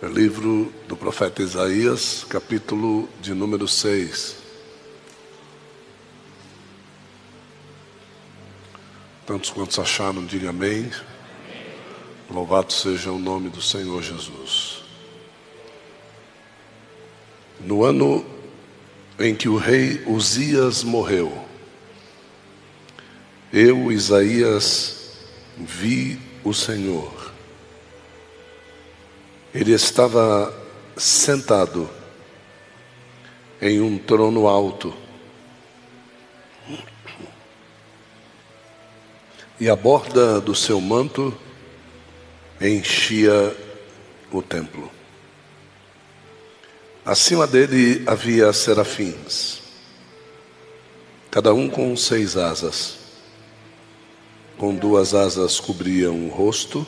Livro do profeta Isaías, capítulo de número 6. Tantos quantos acharam, diga amém. Louvado seja o nome do Senhor Jesus. No ano em que o rei Uzias morreu, eu, Isaías, vi o Senhor ele estava sentado em um trono alto. E a borda do seu manto enchia o templo. Acima dele havia serafins, cada um com seis asas. Com duas asas cobriam o rosto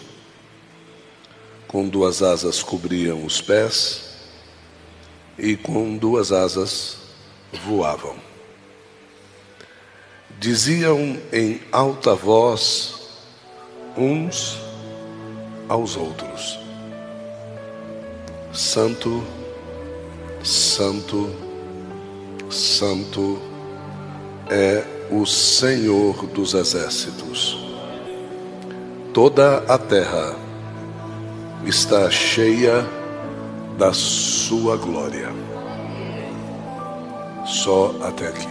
com duas asas cobriam os pés e com duas asas voavam. Diziam em alta voz uns aos outros: Santo, Santo, Santo é o Senhor dos exércitos. Toda a terra está cheia da sua glória. Só até aqui.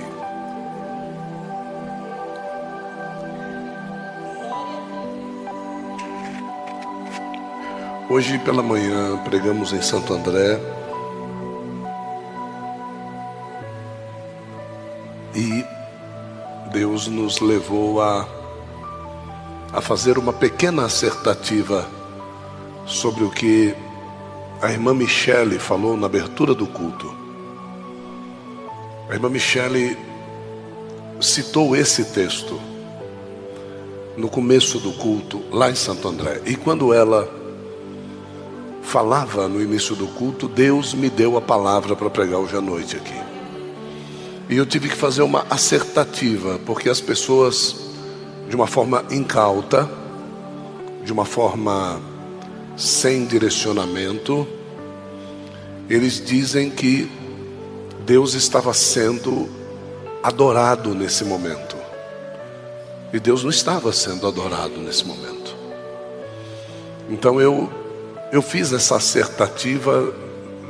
Hoje pela manhã pregamos em Santo André e Deus nos levou a, a fazer uma pequena acertativa sobre o que a irmã Michele falou na abertura do culto. A irmã Michele citou esse texto no começo do culto, lá em Santo André. E quando ela falava no início do culto, Deus me deu a palavra para pregar hoje à noite aqui. E eu tive que fazer uma acertativa, porque as pessoas, de uma forma incauta, de uma forma sem direcionamento, eles dizem que Deus estava sendo adorado nesse momento. E Deus não estava sendo adorado nesse momento. Então eu eu fiz essa acertativa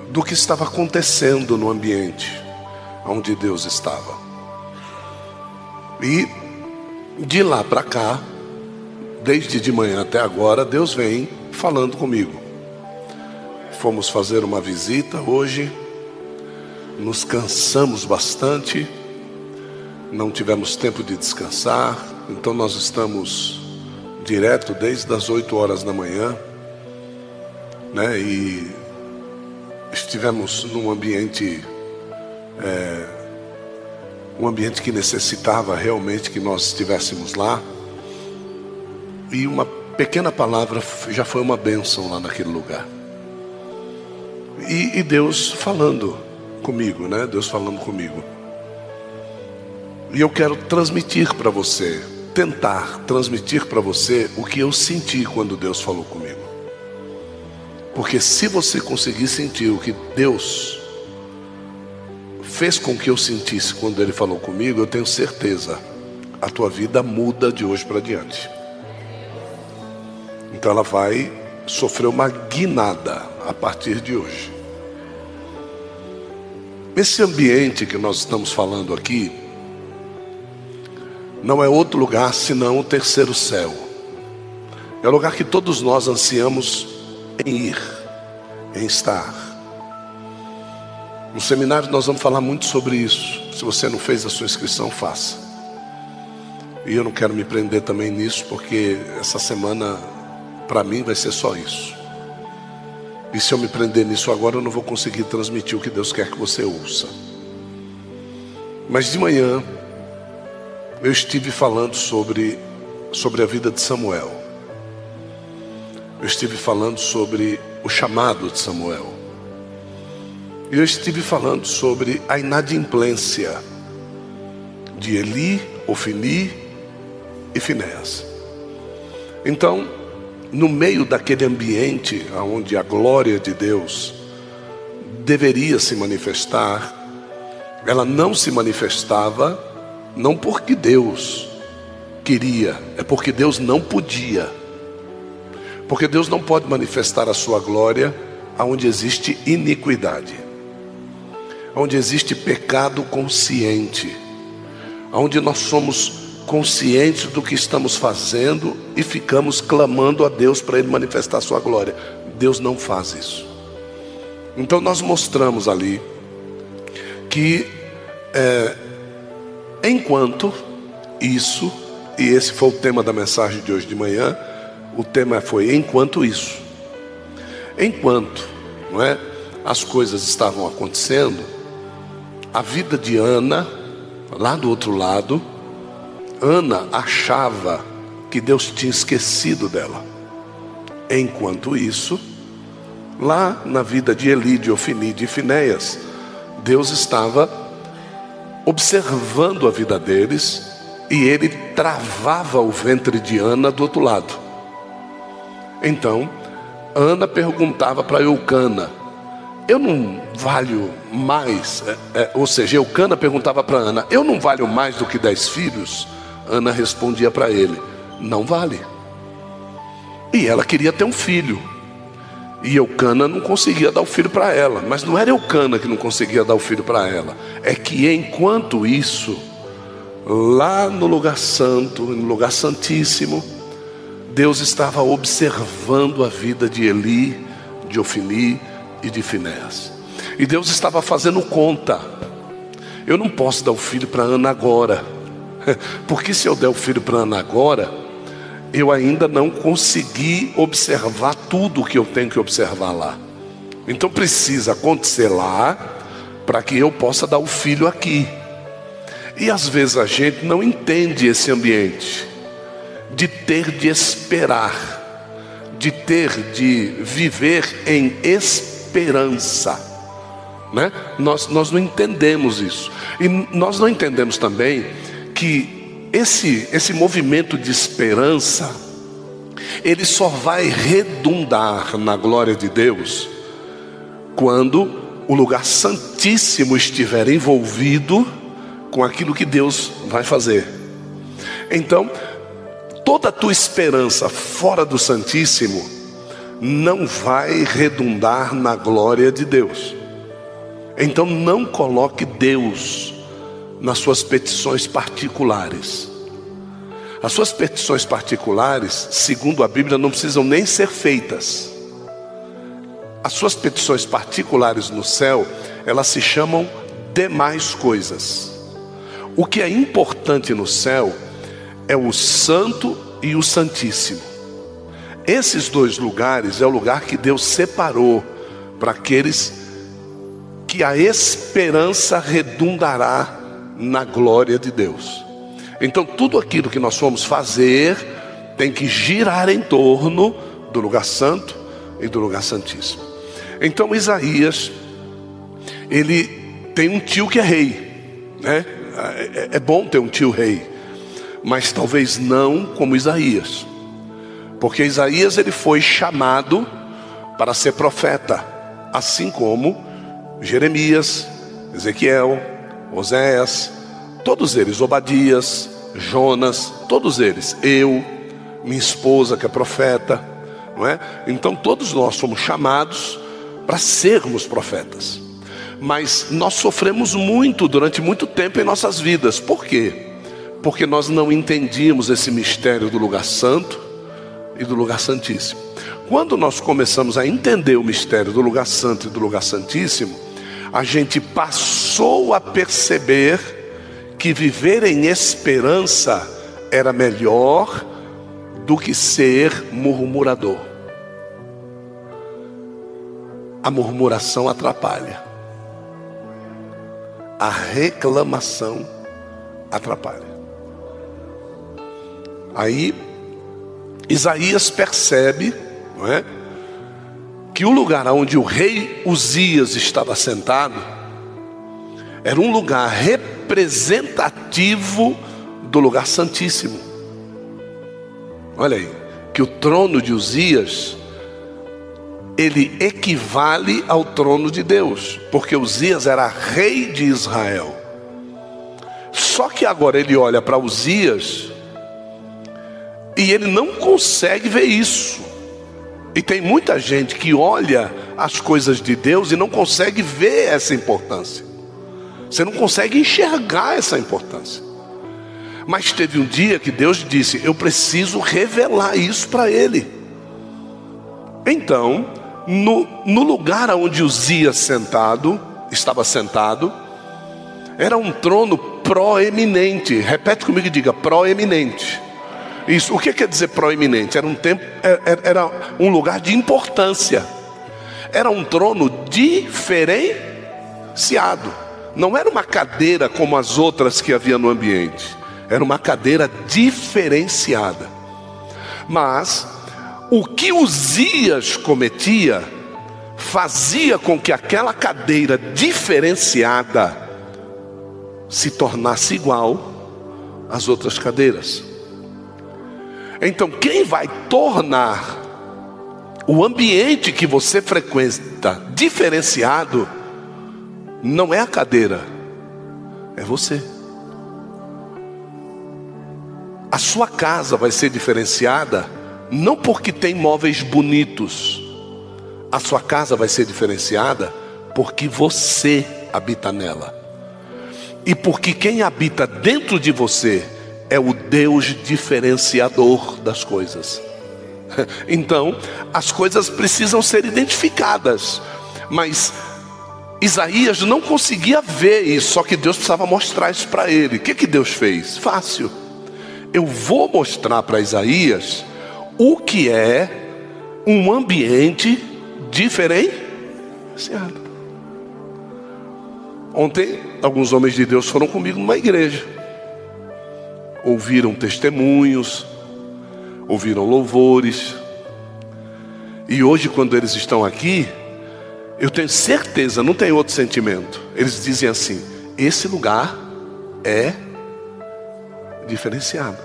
do que estava acontecendo no ambiente onde Deus estava. E de lá para cá, desde de manhã até agora, Deus vem falando comigo. Fomos fazer uma visita hoje, nos cansamos bastante, não tivemos tempo de descansar, então nós estamos direto desde as 8 horas da manhã, né? E estivemos num ambiente, é, um ambiente que necessitava realmente que nós estivéssemos lá. E uma pequena palavra já foi uma bênção lá naquele lugar. E, e Deus falando comigo, né? Deus falando comigo. E eu quero transmitir para você, tentar transmitir para você o que eu senti quando Deus falou comigo. Porque se você conseguir sentir o que Deus fez com que eu sentisse quando Ele falou comigo, eu tenho certeza, a tua vida muda de hoje para diante. Então ela vai sofrer uma guinada a partir de hoje. Esse ambiente que nós estamos falando aqui não é outro lugar senão o terceiro céu. É o lugar que todos nós ansiamos em ir, em estar. No seminário nós vamos falar muito sobre isso. Se você não fez a sua inscrição, faça. E eu não quero me prender também nisso, porque essa semana para mim vai ser só isso. E se eu me prender nisso agora, eu não vou conseguir transmitir o que Deus quer que você ouça. Mas de manhã, eu estive falando sobre, sobre a vida de Samuel. Eu estive falando sobre o chamado de Samuel. E eu estive falando sobre a inadimplência de Eli, Ofini e Finéas. Então, no meio daquele ambiente onde a glória de Deus deveria se manifestar, ela não se manifestava, não porque Deus queria, é porque Deus não podia. Porque Deus não pode manifestar a sua glória onde existe iniquidade, onde existe pecado consciente, onde nós somos conscientes do que estamos fazendo e ficamos clamando a Deus para Ele manifestar sua glória. Deus não faz isso. Então nós mostramos ali que é, enquanto isso, e esse foi o tema da mensagem de hoje de manhã, o tema foi enquanto isso. Enquanto, não é? As coisas estavam acontecendo, a vida de Ana, lá do outro lado, Ana achava que Deus tinha esquecido dela. Enquanto isso, lá na vida de Eli, de Ofini, de Finéias, Deus estava observando a vida deles e ele travava o ventre de Ana do outro lado. Então, Ana perguntava para Eucana: Eu não valho mais? É, é, ou seja, Eucana perguntava para Ana: Eu não valho mais do que dez filhos? Ana respondia para ele: Não vale. E ela queria ter um filho. E Eucana não conseguia dar o filho para ela. Mas não era Eucana que não conseguia dar o filho para ela. É que enquanto isso, lá no lugar santo, no lugar santíssimo, Deus estava observando a vida de Eli, de Ofini e de Finéas. E Deus estava fazendo conta. Eu não posso dar o filho para Ana agora. Porque se eu der o filho para Ana agora, eu ainda não consegui observar tudo o que eu tenho que observar lá. Então precisa acontecer lá para que eu possa dar o filho aqui. E às vezes a gente não entende esse ambiente de ter de esperar, de ter de viver em esperança. Né? Nós, nós não entendemos isso. E nós não entendemos também que esse, esse movimento de esperança, ele só vai redundar na glória de Deus quando o lugar santíssimo estiver envolvido com aquilo que Deus vai fazer. Então, toda a tua esperança fora do Santíssimo não vai redundar na glória de Deus. Então, não coloque Deus nas suas petições particulares. As suas petições particulares, segundo a Bíblia, não precisam nem ser feitas. As suas petições particulares no céu, elas se chamam demais coisas. O que é importante no céu é o santo e o santíssimo. Esses dois lugares é o lugar que Deus separou para aqueles que a esperança redundará na glória de Deus. Então, tudo aquilo que nós fomos fazer tem que girar em torno do lugar santo e do lugar santíssimo. Então, Isaías, ele tem um tio que é rei, né? É, é bom ter um tio rei, mas talvez não como Isaías, porque Isaías ele foi chamado para ser profeta, assim como Jeremias, Ezequiel, Oséias, todos eles, Obadias, Jonas, todos eles, eu, minha esposa que é profeta, não é? Então todos nós somos chamados para sermos profetas. Mas nós sofremos muito durante muito tempo em nossas vidas. Por quê? Porque nós não entendíamos esse mistério do lugar santo e do lugar santíssimo. Quando nós começamos a entender o mistério do lugar santo e do lugar santíssimo, a gente passou a perceber que viver em esperança era melhor do que ser murmurador. A murmuração atrapalha. A reclamação atrapalha. Aí Isaías percebe, não é? Que o lugar onde o rei Uzias estava sentado era um lugar representativo do lugar santíssimo. Olha aí, que o trono de Uzias ele equivale ao trono de Deus, porque Uzias era rei de Israel. Só que agora ele olha para Uzias e ele não consegue ver isso. E tem muita gente que olha as coisas de Deus e não consegue ver essa importância. Você não consegue enxergar essa importância. Mas teve um dia que Deus disse: Eu preciso revelar isso para ele. Então, no, no lugar onde Uzias sentado, estava sentado, era um trono proeminente. Repete comigo e diga: proeminente. Isso, o que quer dizer proeminente? Era um tempo, é, é, era um lugar de importância. Era um trono diferenciado. Não era uma cadeira como as outras que havia no ambiente. Era uma cadeira diferenciada. Mas o que Uzias cometia fazia com que aquela cadeira diferenciada se tornasse igual às outras cadeiras. Então, quem vai tornar o ambiente que você frequenta diferenciado não é a cadeira, é você. A sua casa vai ser diferenciada não porque tem móveis bonitos, a sua casa vai ser diferenciada porque você habita nela. E porque quem habita dentro de você é o Deus diferenciador das coisas. Então, as coisas precisam ser identificadas. Mas Isaías não conseguia ver isso, só que Deus precisava mostrar isso para ele. O que, que Deus fez? Fácil. Eu vou mostrar para Isaías o que é um ambiente diferenciado. Ontem, alguns homens de Deus foram comigo numa igreja, ouviram testemunhos, ouviram louvores, e hoje, quando eles estão aqui, eu tenho certeza, não tem outro sentimento. Eles dizem assim: esse lugar é diferenciado.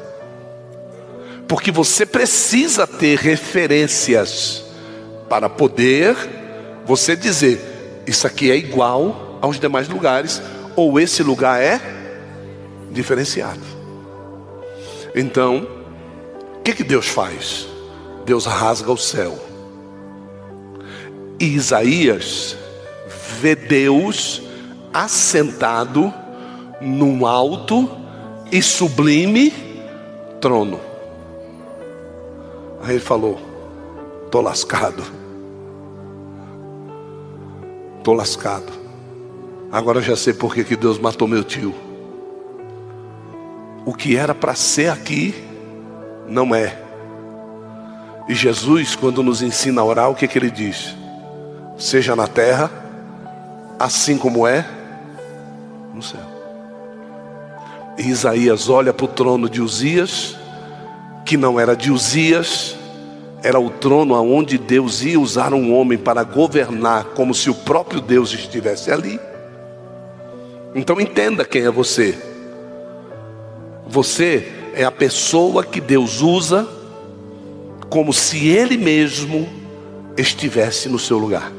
Porque você precisa ter referências para poder você dizer: isso aqui é igual aos demais lugares, ou esse lugar é diferenciado. Então, o que, que Deus faz? Deus rasga o céu. E Isaías vê Deus assentado num alto e sublime trono. Aí ele falou: Estou lascado. Estou lascado. Agora eu já sei por que Deus matou meu tio. O que era para ser aqui, não é. E Jesus, quando nos ensina a orar, o que, que ele diz? Seja na terra, assim como é no céu. E Isaías olha para o trono de Uzias que não era de Uzias, era o trono aonde Deus ia usar um homem para governar, como se o próprio Deus estivesse ali. Então entenda quem é você. Você é a pessoa que Deus usa como se Ele mesmo estivesse no seu lugar.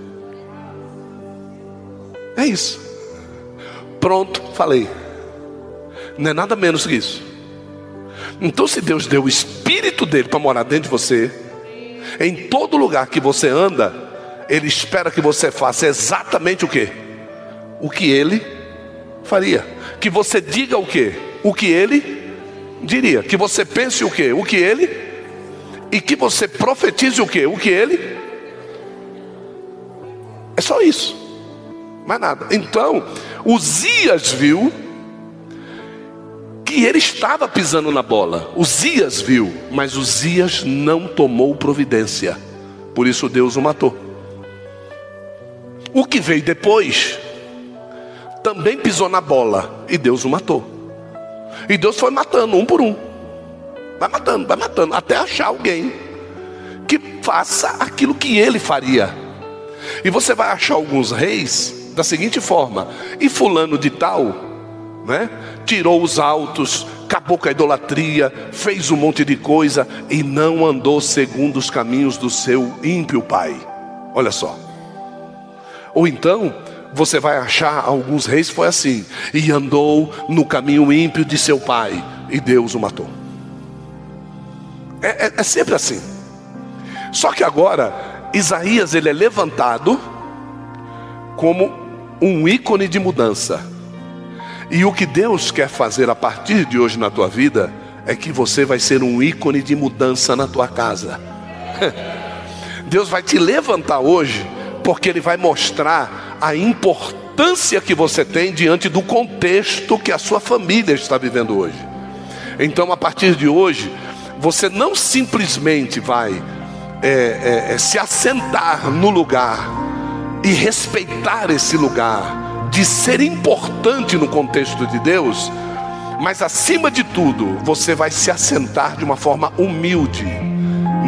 É isso. Pronto, falei. Não é nada menos que isso. Então, se Deus deu o Espírito dele para morar dentro de você, em todo lugar que você anda, Ele espera que você faça exatamente o que? O que Ele faria. Que você diga o que? O que Ele diria. Que você pense o que? O que Ele. E que você profetize o que? O que Ele. É só isso. Mais nada. Então, Uzias viu que ele estava pisando na bola. Uzias viu, mas Uzias não tomou providência. Por isso Deus o matou. O que veio depois também pisou na bola e Deus o matou. E Deus foi matando um por um. Vai matando, vai matando, até achar alguém que faça aquilo que ele faria. E você vai achar alguns reis da seguinte forma: e fulano de tal né? tirou os altos, acabou com a idolatria, fez um monte de coisa e não andou segundo os caminhos do seu ímpio pai. Olha só. Ou então, você vai achar alguns reis foi assim, e andou no caminho ímpio de seu pai, e Deus o matou. É, é, é sempre assim. Só que agora, Isaías ele é levantado como um ícone de mudança. E o que Deus quer fazer a partir de hoje na tua vida é que você vai ser um ícone de mudança na tua casa. Deus vai te levantar hoje, porque Ele vai mostrar a importância que você tem diante do contexto que a sua família está vivendo hoje. Então, a partir de hoje, você não simplesmente vai é, é, é, se assentar no lugar e respeitar esse lugar de ser importante no contexto de Deus, mas acima de tudo, você vai se assentar de uma forma humilde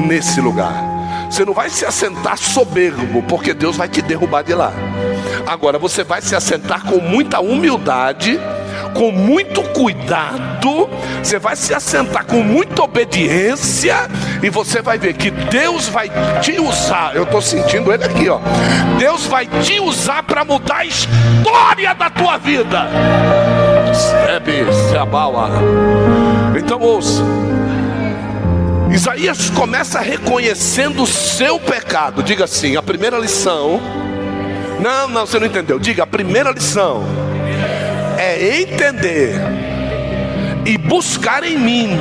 nesse lugar. Você não vai se assentar soberbo, porque Deus vai te derrubar de lá. Agora você vai se assentar com muita humildade, com muito cuidado, você vai se assentar com muita obediência, e você vai ver que Deus vai te usar. Eu estou sentindo ele aqui, ó. Deus vai te usar para mudar a história da tua vida. Então ouça. Isaías começa reconhecendo o seu pecado. Diga assim: a primeira lição. Não, não, você não entendeu. Diga: a primeira lição é entender e buscar em mim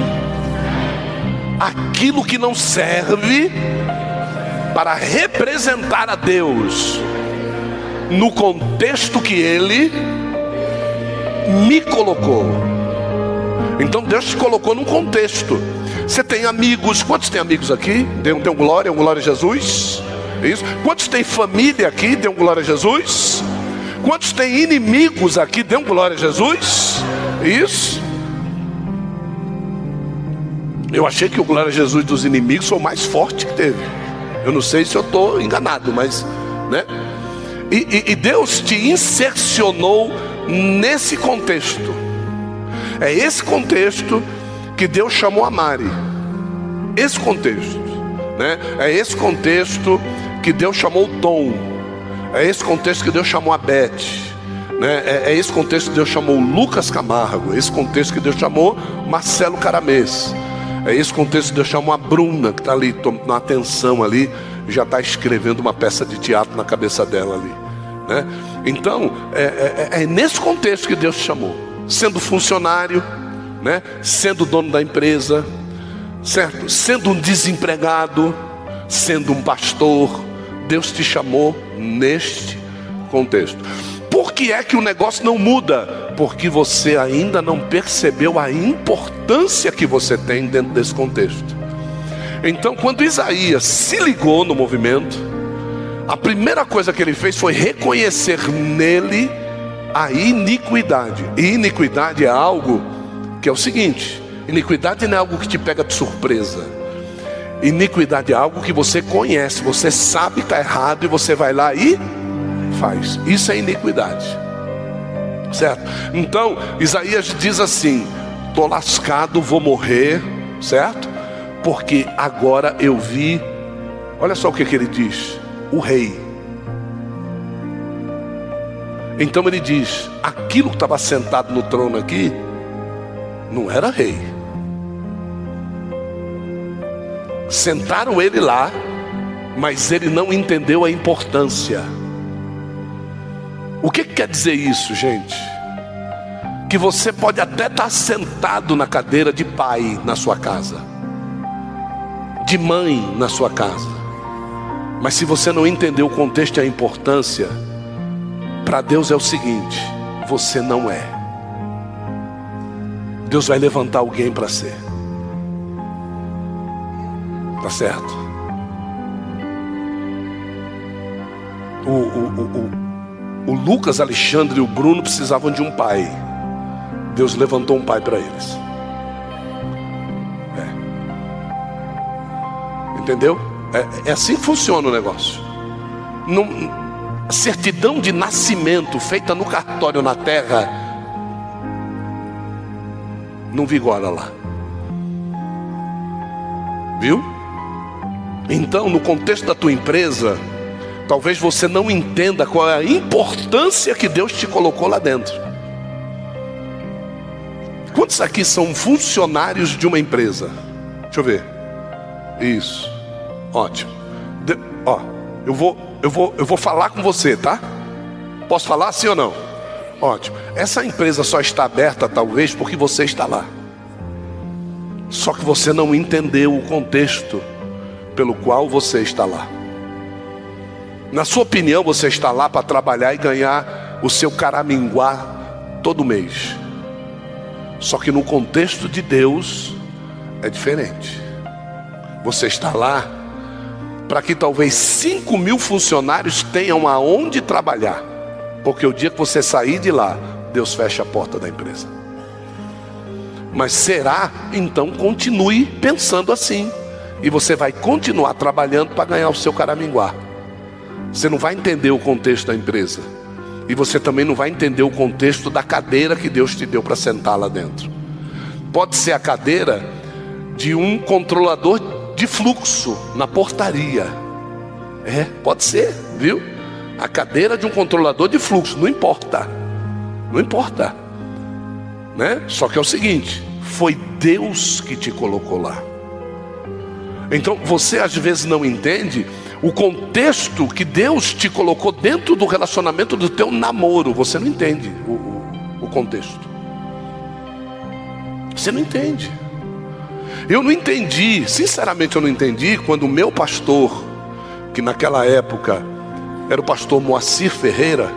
aquilo que não serve para representar a Deus no contexto que Ele me colocou. Então Deus te colocou num contexto. Você tem amigos, quantos tem amigos aqui? Dê um, glória, um glória a Jesus. Isso. Quantos tem família aqui? Dê glória a Jesus. Quantos tem inimigos aqui? Dê glória a Jesus. Isso. Eu achei que o glória a Jesus dos inimigos foi o mais forte que teve. Eu não sei se eu estou enganado, mas, né? E, e, e Deus te insercionou nesse contexto. É esse contexto que Deus chamou a Mari. Esse contexto, né? É esse contexto que Deus chamou Tom. É esse contexto que Deus chamou a Beth. Né? É, é, esse contexto que Deus chamou Lucas Camargo. É esse contexto que Deus chamou Marcelo Caramês. É esse contexto que Deus chamou a Bruna, que está ali, na atenção ali, já está escrevendo uma peça de teatro na cabeça dela ali. Né? Então, é, é, é, é nesse contexto que Deus te chamou. Sendo funcionário, né? sendo dono da empresa, certo? Sendo um desempregado, sendo um pastor, Deus te chamou neste contexto. Por que é que o negócio não muda? Porque você ainda não percebeu a importância que você tem dentro desse contexto. Então, quando Isaías se ligou no movimento, a primeira coisa que ele fez foi reconhecer nele a iniquidade. E iniquidade é algo que é o seguinte: iniquidade não é algo que te pega de surpresa. Iniquidade é algo que você conhece, você sabe que está errado e você vai lá e faz. Isso é iniquidade. Certo? Então, Isaías diz assim: estou lascado, vou morrer, certo? Porque agora eu vi, olha só o que, que ele diz: o rei. Então ele diz: aquilo que estava sentado no trono aqui, não era rei. Sentaram ele lá, mas ele não entendeu a importância. O que, que quer dizer isso, gente? Que você pode até estar sentado na cadeira de pai na sua casa, de mãe na sua casa, mas se você não entender o contexto e a importância, para Deus é o seguinte: você não é. Deus vai levantar alguém para ser. Tá certo? O, o, o, o Lucas, Alexandre e o Bruno precisavam de um pai. Deus levantou um pai para eles. É. Entendeu? É, é, assim que funciona o negócio. certidão de nascimento feita no cartório na terra não vigora lá. Viu? Então, no contexto da tua empresa, talvez você não entenda qual é a importância que Deus te colocou lá dentro. Quantos aqui são funcionários de uma empresa? Deixa eu ver. Isso. Ótimo. De, ó, eu vou, eu vou, eu vou falar com você, tá? Posso falar sim ou não? Ótimo. Essa empresa só está aberta talvez porque você está lá. Só que você não entendeu o contexto pelo qual você está lá. Na sua opinião, você está lá para trabalhar e ganhar o seu caraminguá todo mês. Só que no contexto de Deus é diferente. Você está lá para que talvez 5 mil funcionários tenham aonde trabalhar. Porque o dia que você sair de lá, Deus fecha a porta da empresa. Mas será? Então continue pensando assim. E você vai continuar trabalhando para ganhar o seu caraminguá. Você não vai entender o contexto da empresa. E você também não vai entender o contexto da cadeira que Deus te deu para sentar lá dentro. Pode ser a cadeira de um controlador de fluxo na portaria. É, pode ser, viu? A cadeira de um controlador de fluxo, não importa. Não importa. Né? Só que é o seguinte, foi Deus que te colocou lá. Então você às vezes não entende o contexto que Deus te colocou dentro do relacionamento do teu namoro. Você não entende o, o, o contexto. Você não entende. Eu não entendi, sinceramente eu não entendi quando o meu pastor, que naquela época era o pastor Moacir Ferreira,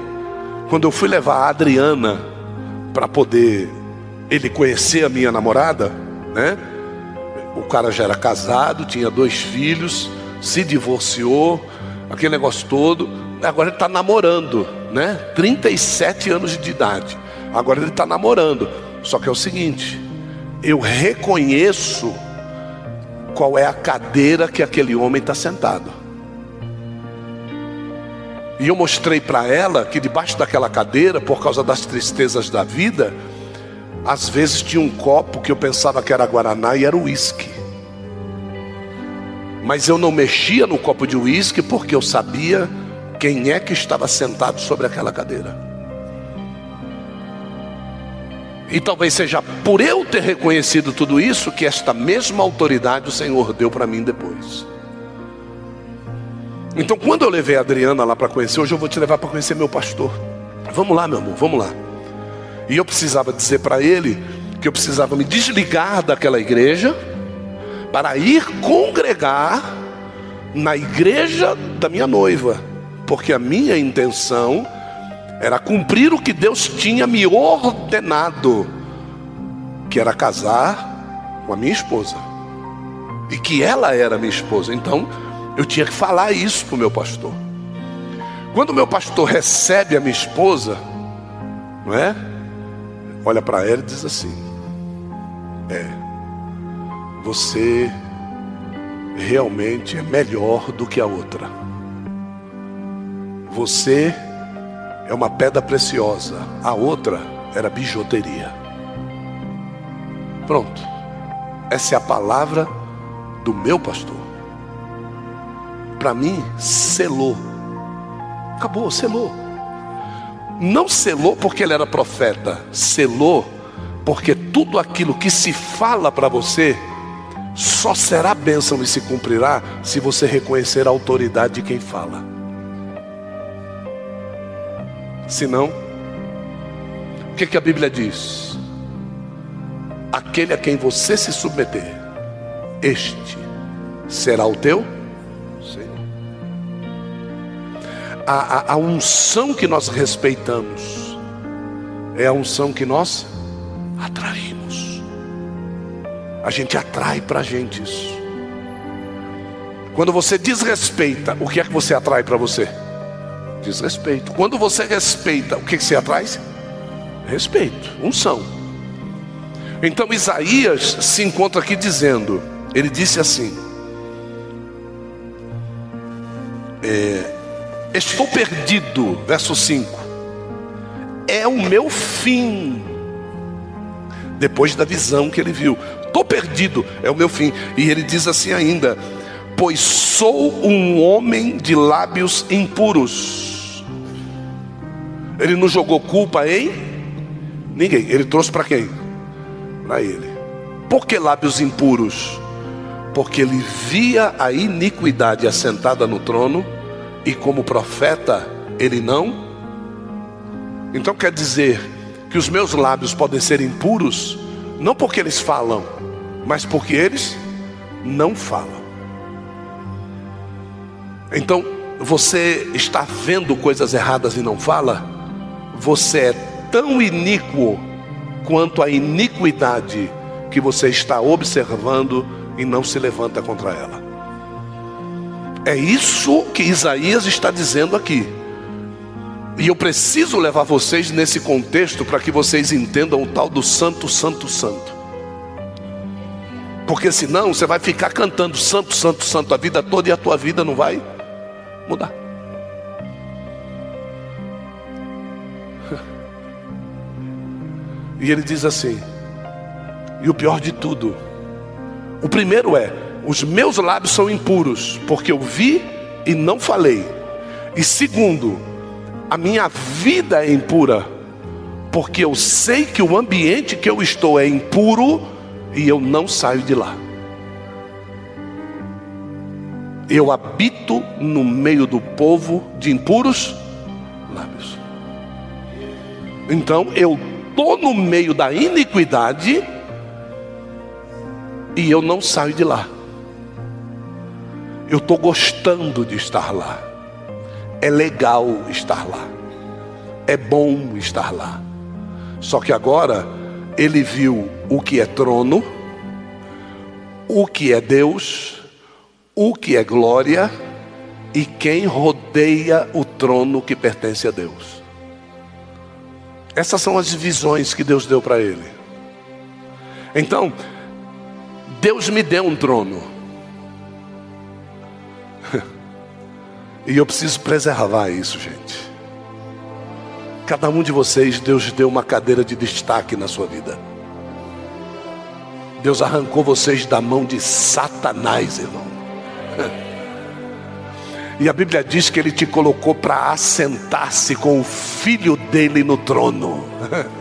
quando eu fui levar a Adriana para poder ele conhecer a minha namorada, né? O cara já era casado, tinha dois filhos, se divorciou, aquele negócio todo. Agora ele está namorando, né? 37 anos de idade. Agora ele está namorando. Só que é o seguinte: eu reconheço qual é a cadeira que aquele homem está sentado. E eu mostrei para ela que debaixo daquela cadeira, por causa das tristezas da vida, às vezes tinha um copo que eu pensava que era guaraná e era uísque. Mas eu não mexia no copo de uísque porque eu sabia quem é que estava sentado sobre aquela cadeira. E talvez seja por eu ter reconhecido tudo isso que esta mesma autoridade o Senhor deu para mim depois. Então, quando eu levei a Adriana lá para conhecer, hoje eu vou te levar para conhecer meu pastor. Vamos lá, meu amor, vamos lá. E eu precisava dizer para ele que eu precisava me desligar daquela igreja para ir congregar na igreja da minha noiva, porque a minha intenção era cumprir o que Deus tinha me ordenado, que era casar com a minha esposa, e que ela era minha esposa. Então, eu tinha que falar isso para o meu pastor. Quando o meu pastor recebe a minha esposa, não é? Olha para ela e diz assim: É, você realmente é melhor do que a outra. Você é uma pedra preciosa, a outra era bijuteria. Pronto, essa é a palavra do meu pastor. Para mim, selou. Acabou, selou. Não selou porque ele era profeta, selou porque tudo aquilo que se fala para você só será bênção e se cumprirá se você reconhecer a autoridade de quem fala. Senão, o que, que a Bíblia diz? Aquele a quem você se submeter, este será o teu A, a, a unção que nós respeitamos é a unção que nós atraímos. A gente atrai para a gente isso. Quando você desrespeita, o que é que você atrai para você? Desrespeito. Quando você respeita, o que, que você atrai? Respeito, unção. Então Isaías se encontra aqui dizendo, ele disse assim: é, Estou perdido, verso 5. É o meu fim depois da visão que ele viu. Estou perdido, é o meu fim. E ele diz assim ainda: Pois sou um homem de lábios impuros. Ele não jogou culpa em ninguém, ele trouxe para quem? Para ele. Por que lábios impuros? Porque ele via a iniquidade assentada no trono e, como profeta, ele não. Então quer dizer que os meus lábios podem ser impuros, não porque eles falam, mas porque eles não falam. Então, você está vendo coisas erradas e não fala? Você é tão iníquo quanto a iniquidade que você está observando e não se levanta contra ela. É isso que Isaías está dizendo aqui. E eu preciso levar vocês nesse contexto para que vocês entendam o tal do santo, santo, santo. Porque senão você vai ficar cantando santo, santo, santo a vida toda e a tua vida não vai mudar. E ele diz assim: e o pior de tudo, o primeiro é: os meus lábios são impuros, porque eu vi e não falei. E segundo, a minha vida é impura, porque eu sei que o ambiente que eu estou é impuro e eu não saio de lá. Eu habito no meio do povo de impuros lábios. Então eu estou no meio da iniquidade e eu não saio de lá. Eu estou gostando de estar lá. É legal estar lá. É bom estar lá. Só que agora ele viu o que é trono, o que é Deus, o que é glória e quem rodeia o trono que pertence a Deus. Essas são as visões que Deus deu para ele. Então, Deus me deu um trono. E eu preciso preservar isso, gente. Cada um de vocês, Deus deu uma cadeira de destaque na sua vida. Deus arrancou vocês da mão de Satanás, irmão. E a Bíblia diz que ele te colocou para assentar-se com o filho dele no trono.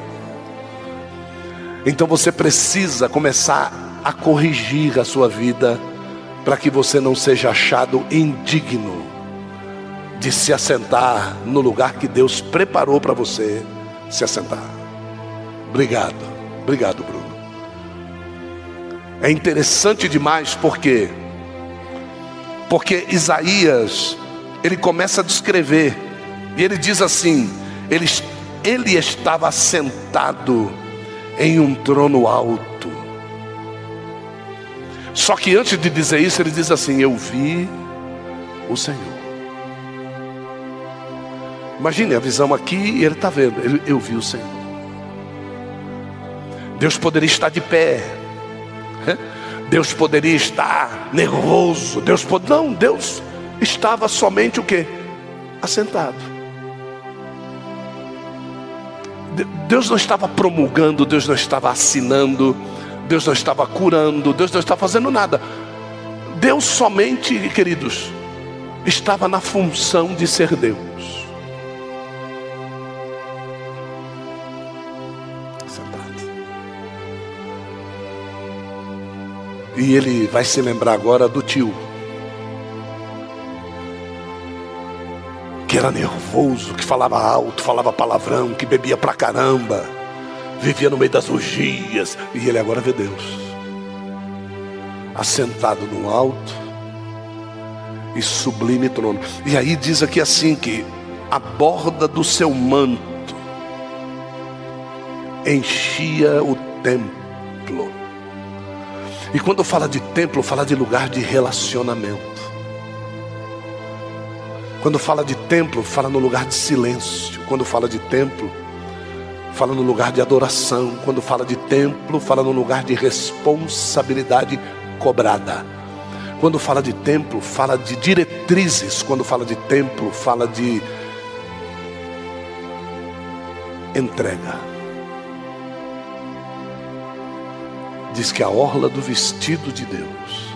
Então você precisa começar a corrigir a sua vida para que você não seja achado indigno de se assentar no lugar que Deus preparou para você se assentar. Obrigado, obrigado, Bruno. É interessante demais porque porque Isaías ele começa a descrever e ele diz assim: ele, ele estava sentado em um trono alto. Só que antes de dizer isso, ele diz assim: Eu vi o Senhor. Imagine a visão aqui e ele está vendo. Ele, eu vi o Senhor. Deus poderia estar de pé. Deus poderia estar nervoso. Deus pode... Não, Deus estava somente o que? Assentado. Deus não estava promulgando, Deus não estava assinando, Deus não estava curando, Deus não estava fazendo nada. Deus somente, queridos, estava na função de ser Deus. E ele vai se lembrar agora do tio. Que era nervoso, que falava alto, falava palavrão, que bebia pra caramba, vivia no meio das orgias. E ele agora vê Deus, assentado no alto e sublime trono. E aí diz aqui assim: que a borda do seu manto enchia o templo e quando fala de templo, fala de lugar de relacionamento. Quando fala de templo, fala no lugar de silêncio. Quando fala de templo, fala no lugar de adoração. Quando fala de templo, fala no lugar de responsabilidade cobrada. Quando fala de templo, fala de diretrizes. Quando fala de templo, fala de entrega. diz que a orla do vestido de Deus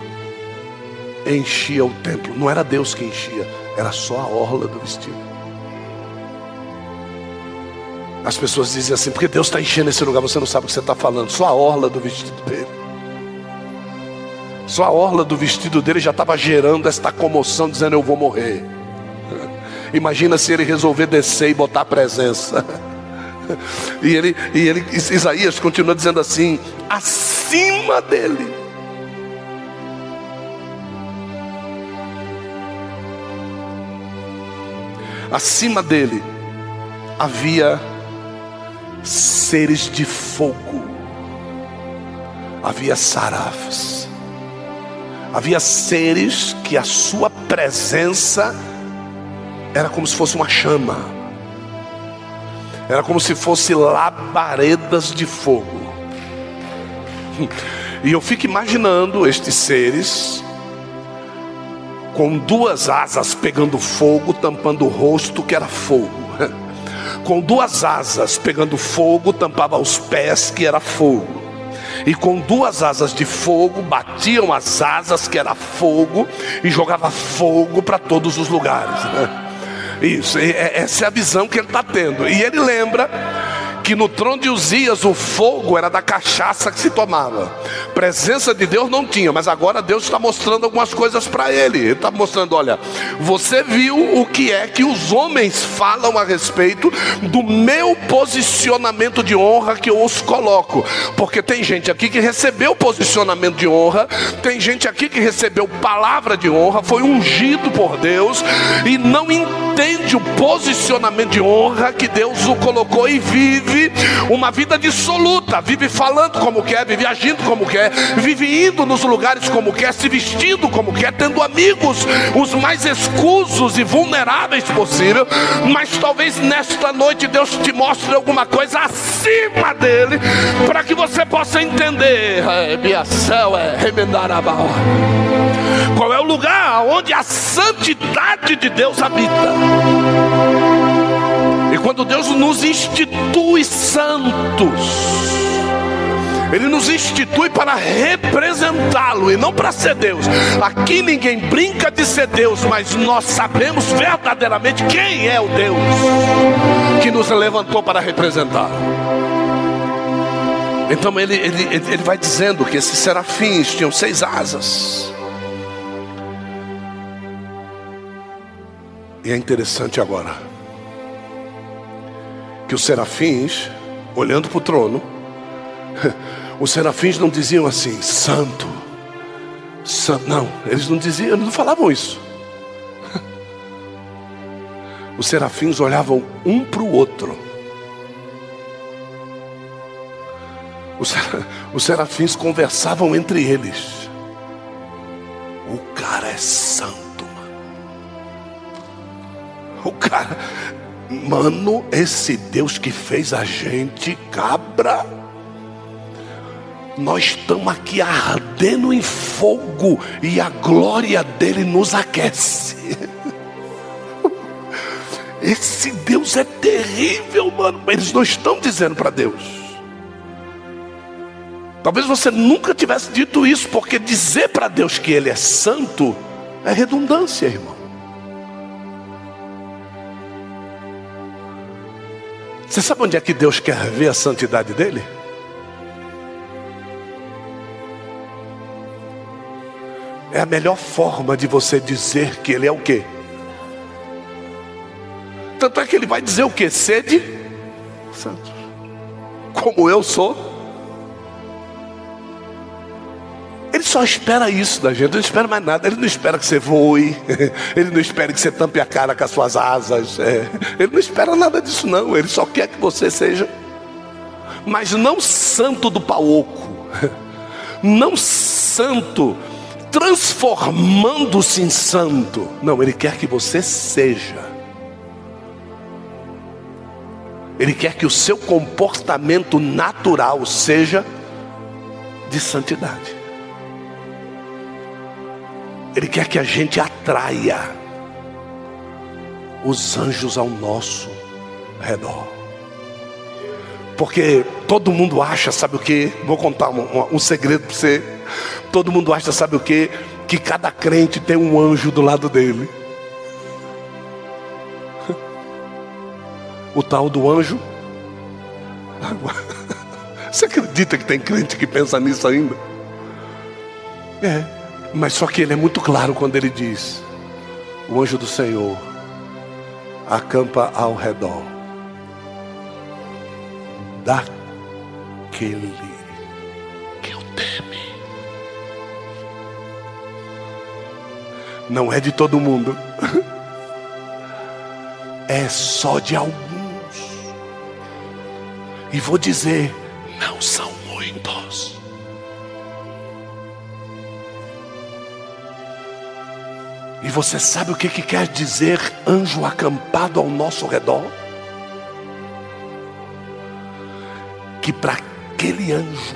enchia o templo. Não era Deus que enchia, era só a orla do vestido. As pessoas dizem assim, porque Deus está enchendo esse lugar, você não sabe o que você está falando, só a orla do vestido dele. Só a orla do vestido dele já estava gerando esta comoção, dizendo: Eu vou morrer. Imagina se ele resolver descer e botar a presença. E ele, e ele, Isaías continua dizendo assim: acima dele. Acima dele havia seres de fogo, havia sarafes, havia seres que a sua presença era como se fosse uma chama, era como se fosse labaredas de fogo. E eu fico imaginando estes seres com duas asas pegando fogo, tampando o rosto que era fogo. Com duas asas pegando fogo, tampava os pés que era fogo. E com duas asas de fogo batiam as asas que era fogo e jogava fogo para todos os lugares. Né? Isso, essa é a visão que ele está tendo. E ele lembra que no trono de Uzias o fogo era da cachaça que se tomava. Presença de Deus não tinha, mas agora Deus está mostrando algumas coisas para ele. Ele está mostrando: olha, você viu o que é que os homens falam a respeito do meu posicionamento de honra que eu os coloco. Porque tem gente aqui que recebeu posicionamento de honra, tem gente aqui que recebeu palavra de honra, foi ungido por Deus e não entende o posicionamento de honra que Deus o colocou e vive vive uma vida dissoluta, vive falando como quer, vive agindo como quer, vive indo nos lugares como quer, se vestindo como quer, tendo amigos os mais escusos e vulneráveis possível, mas talvez nesta noite Deus te mostre alguma coisa acima dele, para que você possa entender. É, é Qual é o lugar onde a santidade de Deus habita? E quando Deus nos institui santos, Ele nos institui para representá-lo e não para ser Deus. Aqui ninguém brinca de ser Deus, mas nós sabemos verdadeiramente quem é o Deus que nos levantou para representar. Então ele, ele, ele vai dizendo que esses serafins tinham seis asas. E é interessante agora que os serafins, olhando para o trono, os serafins não diziam assim, santo, não, eles não diziam, eles não falavam isso. Os serafins olhavam um para o outro. Os serafins conversavam entre eles. O cara é santo. O cara, Mano, esse Deus que fez a gente cabra. Nós estamos aqui ardendo em fogo e a glória dele nos aquece. Esse Deus é terrível, mano. Eles não estão dizendo para Deus. Talvez você nunca tivesse dito isso, porque dizer para Deus que Ele é santo é redundância, irmão. Você sabe onde é que Deus quer ver a santidade dele? É a melhor forma de você dizer que ele é o quê? Tanto é que ele vai dizer o quê? Sede santos. Como eu sou só espera isso da gente, não espera mais nada. Ele não espera que você voe, ele não espera que você tampe a cara com as suas asas. É. Ele não espera nada disso, não. Ele só quer que você seja, mas não santo do pauoco, não santo transformando-se em santo. Não, ele quer que você seja. Ele quer que o seu comportamento natural seja de santidade. Ele quer que a gente atraia os anjos ao nosso redor. Porque todo mundo acha, sabe o que? Vou contar um, um segredo para você. Todo mundo acha, sabe o que? Que cada crente tem um anjo do lado dele. O tal do anjo. Você acredita que tem crente que pensa nisso ainda? É, mas só que ele é muito claro quando ele diz: O anjo do Senhor acampa ao redor daquele que o teme. Não é de todo mundo, é só de alguns. E vou dizer, não são muitos. E você sabe o que, que quer dizer anjo acampado ao nosso redor? que para aquele anjo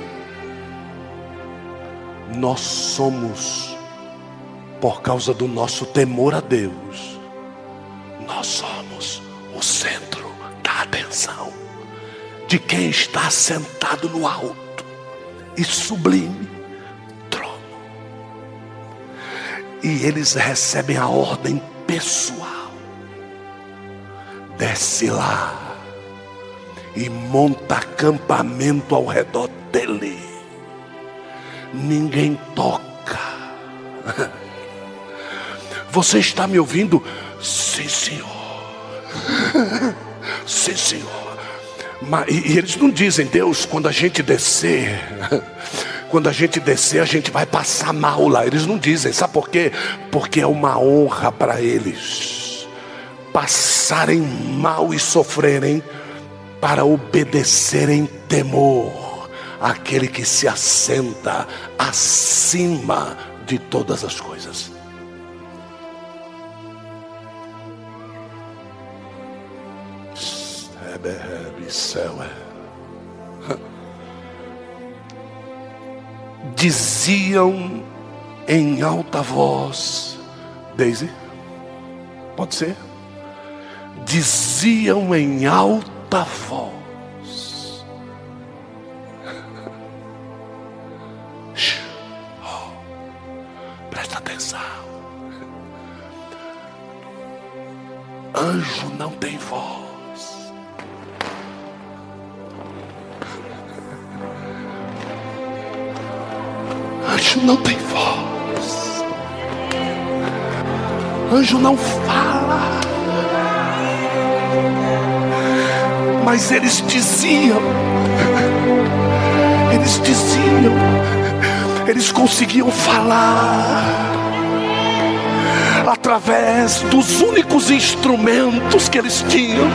nós somos, por causa do nosso temor a Deus, nós somos o centro da atenção de quem está sentado no alto e sublime E eles recebem a ordem pessoal: desce lá e monta acampamento ao redor dele. Ninguém toca. Você está me ouvindo? Sim, senhor. Sim, senhor. Mas, e, eles não dizem, Deus, quando a gente descer, quando a gente descer, a gente vai passar mal lá. Eles não dizem, sabe por quê? Porque é uma honra para eles passarem mal e sofrerem para obedecer em temor àquele que se assenta acima de todas as coisas. Diziam em alta voz, Daisy, pode ser? Diziam em alta voz. Oh, presta atenção. Anjo não tem voz. Anjo não tem voz. Anjo não fala. mas eles diziam, eles diziam, eles conseguiam falar através dos únicos instrumentos que eles tinham.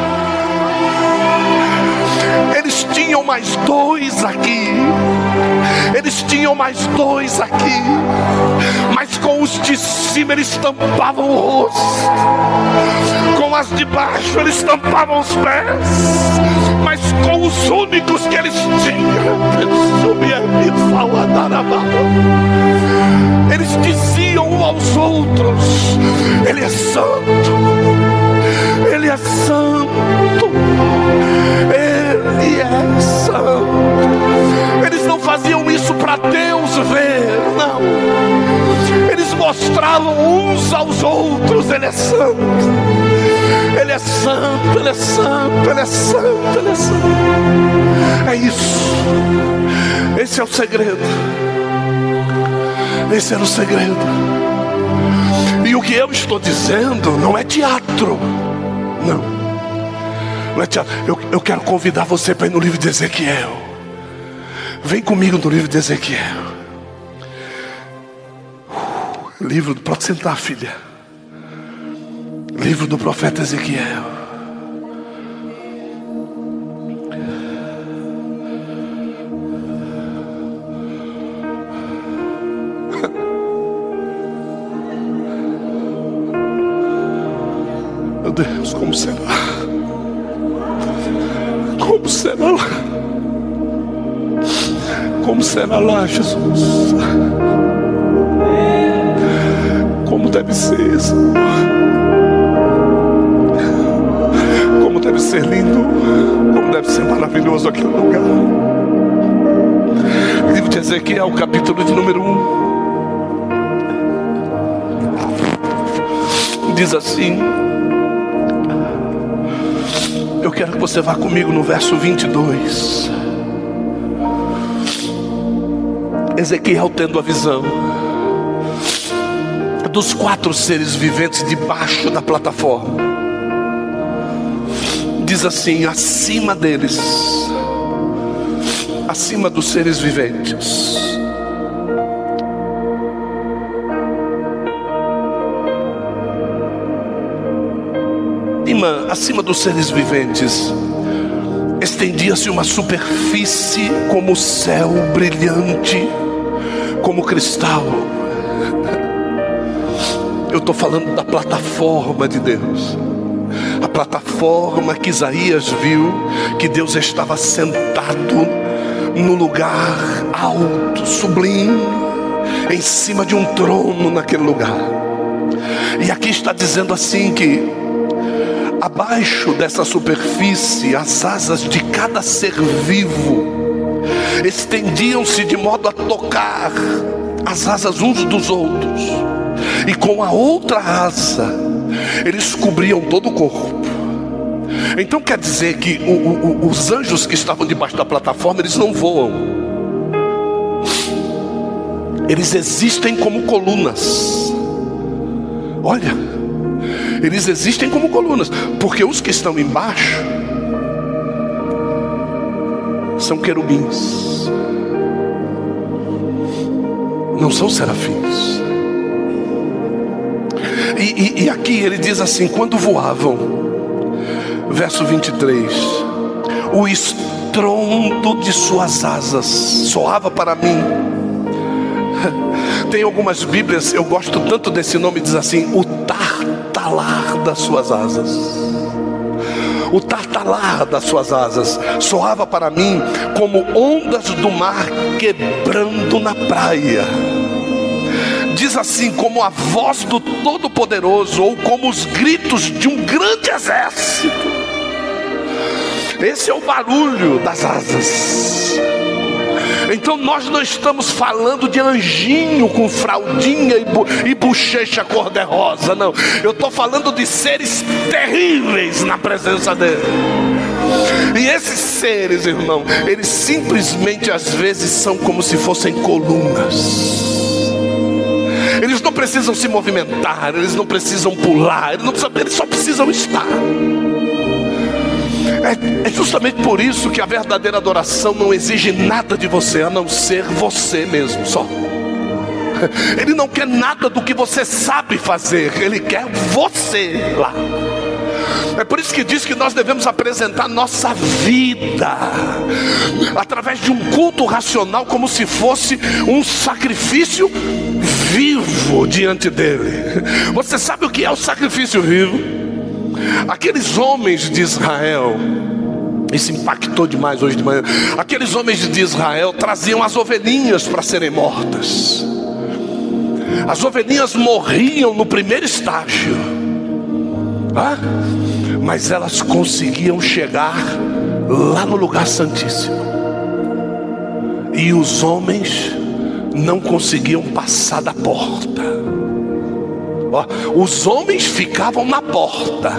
Eles tinham mais dois aqui. Eles tinham mais dois aqui. Mas com os de cima eles tampavam o rosto. Com as de baixo eles tampavam os pés. Mas com os únicos que eles tinham. Eles diziam um aos outros: Ele é santo. Ele é santo. Santo. Eles não faziam isso para Deus ver, não. Eles mostravam uns aos outros: Ele é santo. Ele é santo, Ele é santo, Ele é santo, Ele é santo. É isso. Esse é o segredo. Esse era o segredo. E o que eu estou dizendo não é teatro. Não. Não é teatro. Eu, eu quero convidar você para ir no livro de Ezequiel. Vem comigo no livro de Ezequiel. Uh, livro, pode sentar, filha. Livro do profeta Ezequiel. Meu Deus, como será? Como será lá, Jesus? Como deve ser, Senhor? deve ser lindo, como deve ser maravilhoso aquele lugar. Livro de Ezequiel, capítulo de número 1. Diz assim: Eu quero que você vá comigo no verso 22. Ezequiel tendo a visão dos quatro seres viventes debaixo da plataforma. Diz assim: acima deles, acima dos seres viventes. Irmã, acima dos seres viventes, estendia-se uma superfície como o céu brilhante, como cristal. Eu estou falando da plataforma de Deus. A plataforma que Isaías viu, que Deus estava sentado no lugar alto, sublime, em cima de um trono naquele lugar. E aqui está dizendo assim que abaixo dessa superfície, as asas de cada ser vivo estendiam-se de modo a tocar as asas uns dos outros e com a outra asa eles cobriam todo o corpo. Então quer dizer que o, o, os anjos que estavam debaixo da plataforma eles não voam, eles existem como colunas. Olha, eles existem como colunas, porque os que estão embaixo são querubins, não são serafins. E, e, e aqui ele diz assim: quando voavam, verso 23, o estrondo de suas asas soava para mim. Tem algumas Bíblias, eu gosto tanto desse nome, diz assim: o tartalar das suas asas. O tartalar das suas asas soava para mim como ondas do mar quebrando na praia diz assim: como a voz do Todo-Poderoso, ou como os gritos de um grande exército. Esse é o barulho das asas. Então nós não estamos falando de anjinho com fraldinha e, bu e bochecha cor-de-rosa, não. Eu estou falando de seres terríveis na presença dele. E esses seres, irmão, eles simplesmente às vezes são como se fossem colunas. Eles não precisam se movimentar, eles não precisam pular, eles, não precisam, eles só precisam estar. É, é, justamente por isso que a verdadeira adoração não exige nada de você a não ser você mesmo só. Ele não quer nada do que você sabe fazer, ele quer você lá. É por isso que diz que nós devemos apresentar nossa vida através de um culto racional, como se fosse um sacrifício vivo diante dele. Você sabe o que é o sacrifício vivo? Aqueles homens de Israel, isso impactou demais hoje de manhã. Aqueles homens de Israel traziam as ovelhinhas para serem mortas. As ovelhinhas morriam no primeiro estágio, ah? mas elas conseguiam chegar lá no lugar santíssimo. E os homens não conseguiam passar da porta. Ó, os homens ficavam na porta,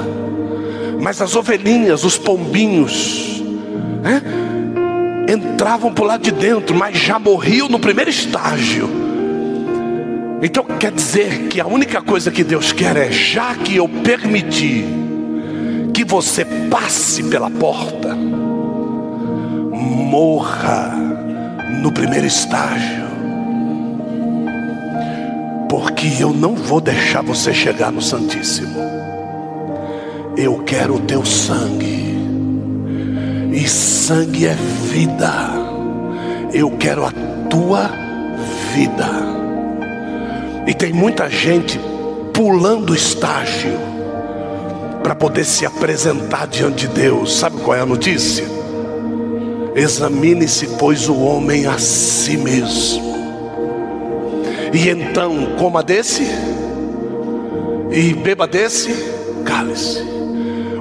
mas as ovelhinhas, os pombinhos, né, entravam por lá de dentro, mas já morriam no primeiro estágio. Então quer dizer que a única coisa que Deus quer é, já que eu permiti que você passe pela porta, morra no primeiro estágio porque eu não vou deixar você chegar no Santíssimo. Eu quero o teu sangue, e sangue é vida. Eu quero a tua vida. E tem muita gente pulando estágio para poder se apresentar diante de Deus. Sabe qual é a notícia? Examine-se, pois, o homem a si mesmo e então coma desse, e beba desse cálice.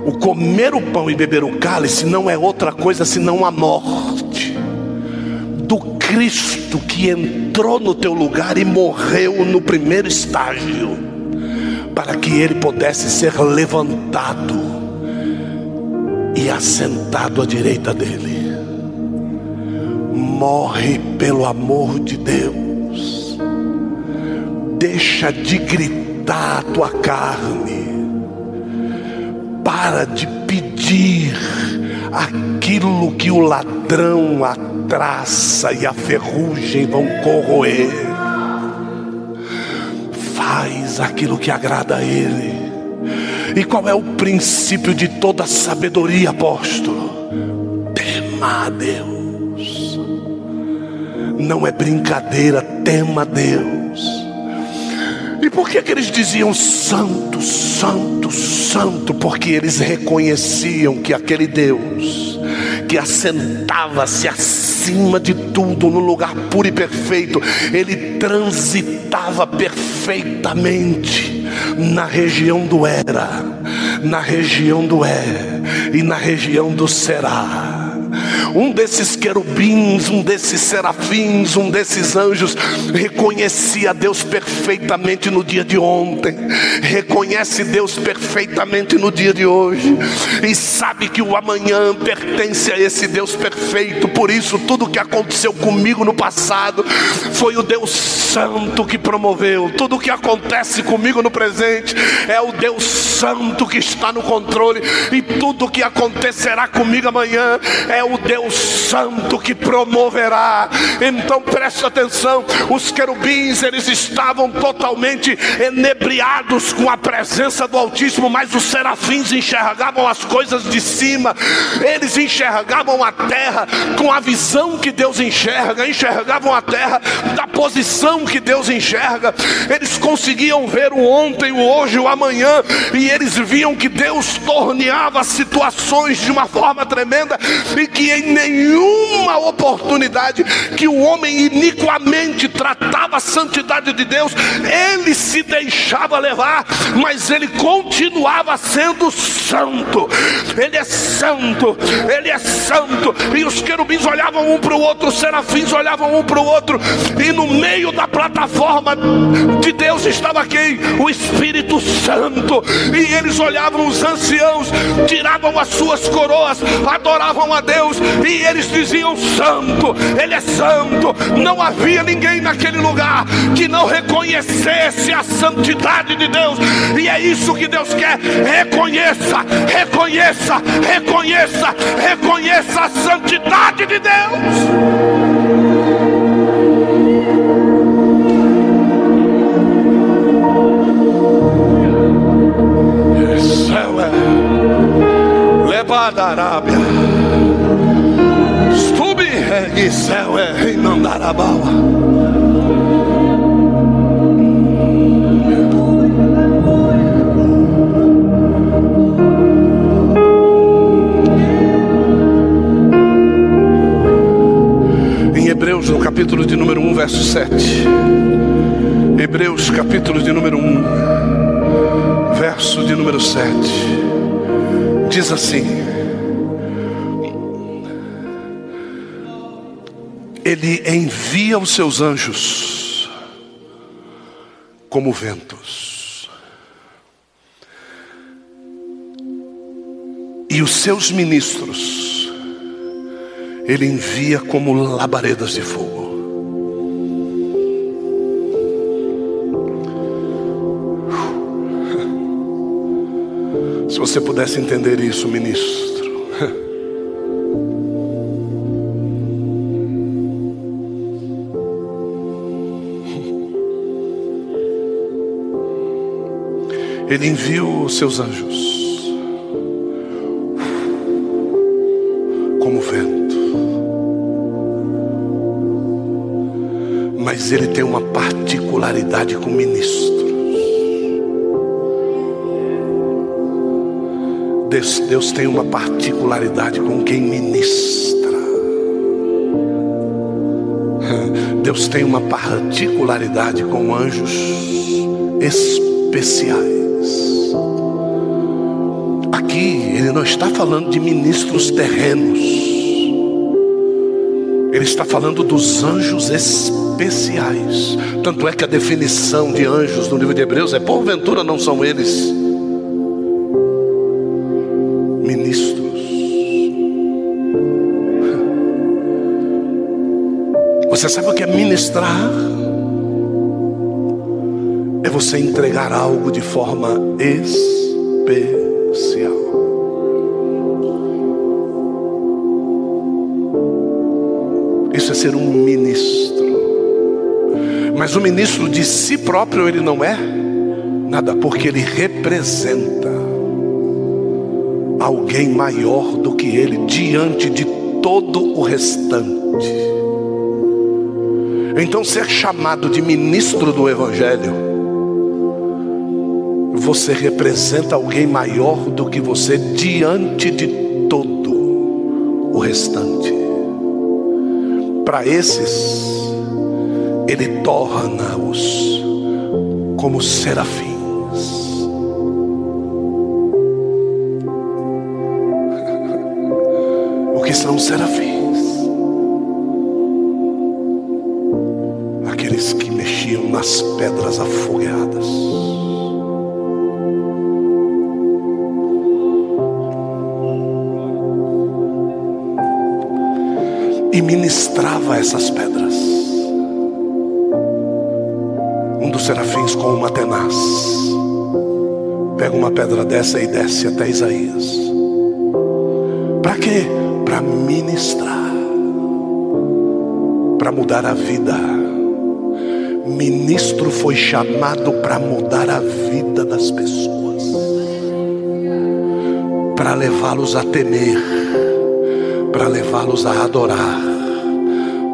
O comer o pão e beber o cálice não é outra coisa senão a morte do Cristo que entrou no teu lugar e morreu no primeiro estágio, para que ele pudesse ser levantado e assentado à direita dele. Morre pelo amor de Deus, deixa de gritar a tua carne para de pedir aquilo que o ladrão, a traça e a ferrugem vão corroer. Faz aquilo que agrada a Ele. E qual é o princípio de toda sabedoria, apóstolo? Tema a Deus. Não é brincadeira, tema a Deus. Por que, que eles diziam santo, santo, santo? Porque eles reconheciam que aquele Deus que assentava-se acima de tudo, no lugar puro e perfeito, ele transitava perfeitamente na região do Era, na região do É e na região do Será um desses querubins, um desses serafins, um desses anjos, reconhecia Deus perfeitamente no dia de ontem, reconhece Deus perfeitamente no dia de hoje, e sabe que o amanhã pertence a esse Deus perfeito, por isso, tudo que aconteceu comigo no passado foi o Deus Santo que promoveu, tudo que acontece comigo no presente é o Deus Santo que está no controle, e tudo que acontecerá comigo amanhã é o Deus Deus Santo que promoverá. Então preste atenção: os querubins eles estavam totalmente enebriados com a presença do Altíssimo, mas os serafins enxergavam as coisas de cima, eles enxergavam a terra com a visão que Deus enxerga, enxergavam a terra da posição que Deus enxerga, eles conseguiam ver o ontem, o hoje, o amanhã, e eles viam que Deus torneava situações de uma forma tremenda e que em nenhuma oportunidade que o homem iniquamente tratava a santidade de Deus, ele se deixava levar, mas ele continuava sendo santo. Ele é santo, ele é santo. E os querubins olhavam um para o outro, os serafins olhavam um para o outro, e no meio da plataforma de Deus estava quem? O Espírito Santo. E eles olhavam os anciãos, tiravam as suas coroas, adoravam a Deus e eles diziam: Santo, Ele é santo. Não havia ninguém naquele lugar que não reconhecesse a santidade de Deus, e é isso que Deus quer. Reconheça, reconheça, reconheça, reconheça a santidade de Deus. céu é levada Ergue céu é Mandarabala. Em Hebreus, no capítulo de número 1, verso 7. Hebreus, capítulo de número 1, verso de número 7. Diz assim: Ele envia os seus anjos como ventos, e os seus ministros, Ele envia como labaredas de fogo. Se você pudesse entender isso, ministro. Ele envia os seus anjos como vento. Mas ele tem uma particularidade com ministros. Deus, Deus tem uma particularidade com quem ministra. Deus tem uma particularidade com anjos especiais. Ele não está falando de ministros terrenos. Ele está falando dos anjos especiais. Tanto é que a definição de anjos no livro de Hebreus é: porventura não são eles ministros. Você sabe o que é ministrar? É você entregar algo de forma especial. Ser um ministro. Mas o ministro de si próprio ele não é nada, porque ele representa alguém maior do que ele diante de todo o restante. Então, ser chamado de ministro do Evangelho, você representa alguém maior do que você diante de todo o restante. Para esses, ele torna-os como serafins. O que são serafins? Aqueles que mexiam nas pedras afogueadas. E ministrava essas pedras. Um dos serafins com uma tenaz pega uma pedra dessa e desce até Isaías. Para quê? Para ministrar, para mudar a vida. Ministro foi chamado para mudar a vida das pessoas, para levá-los a temer para levá-los a adorar,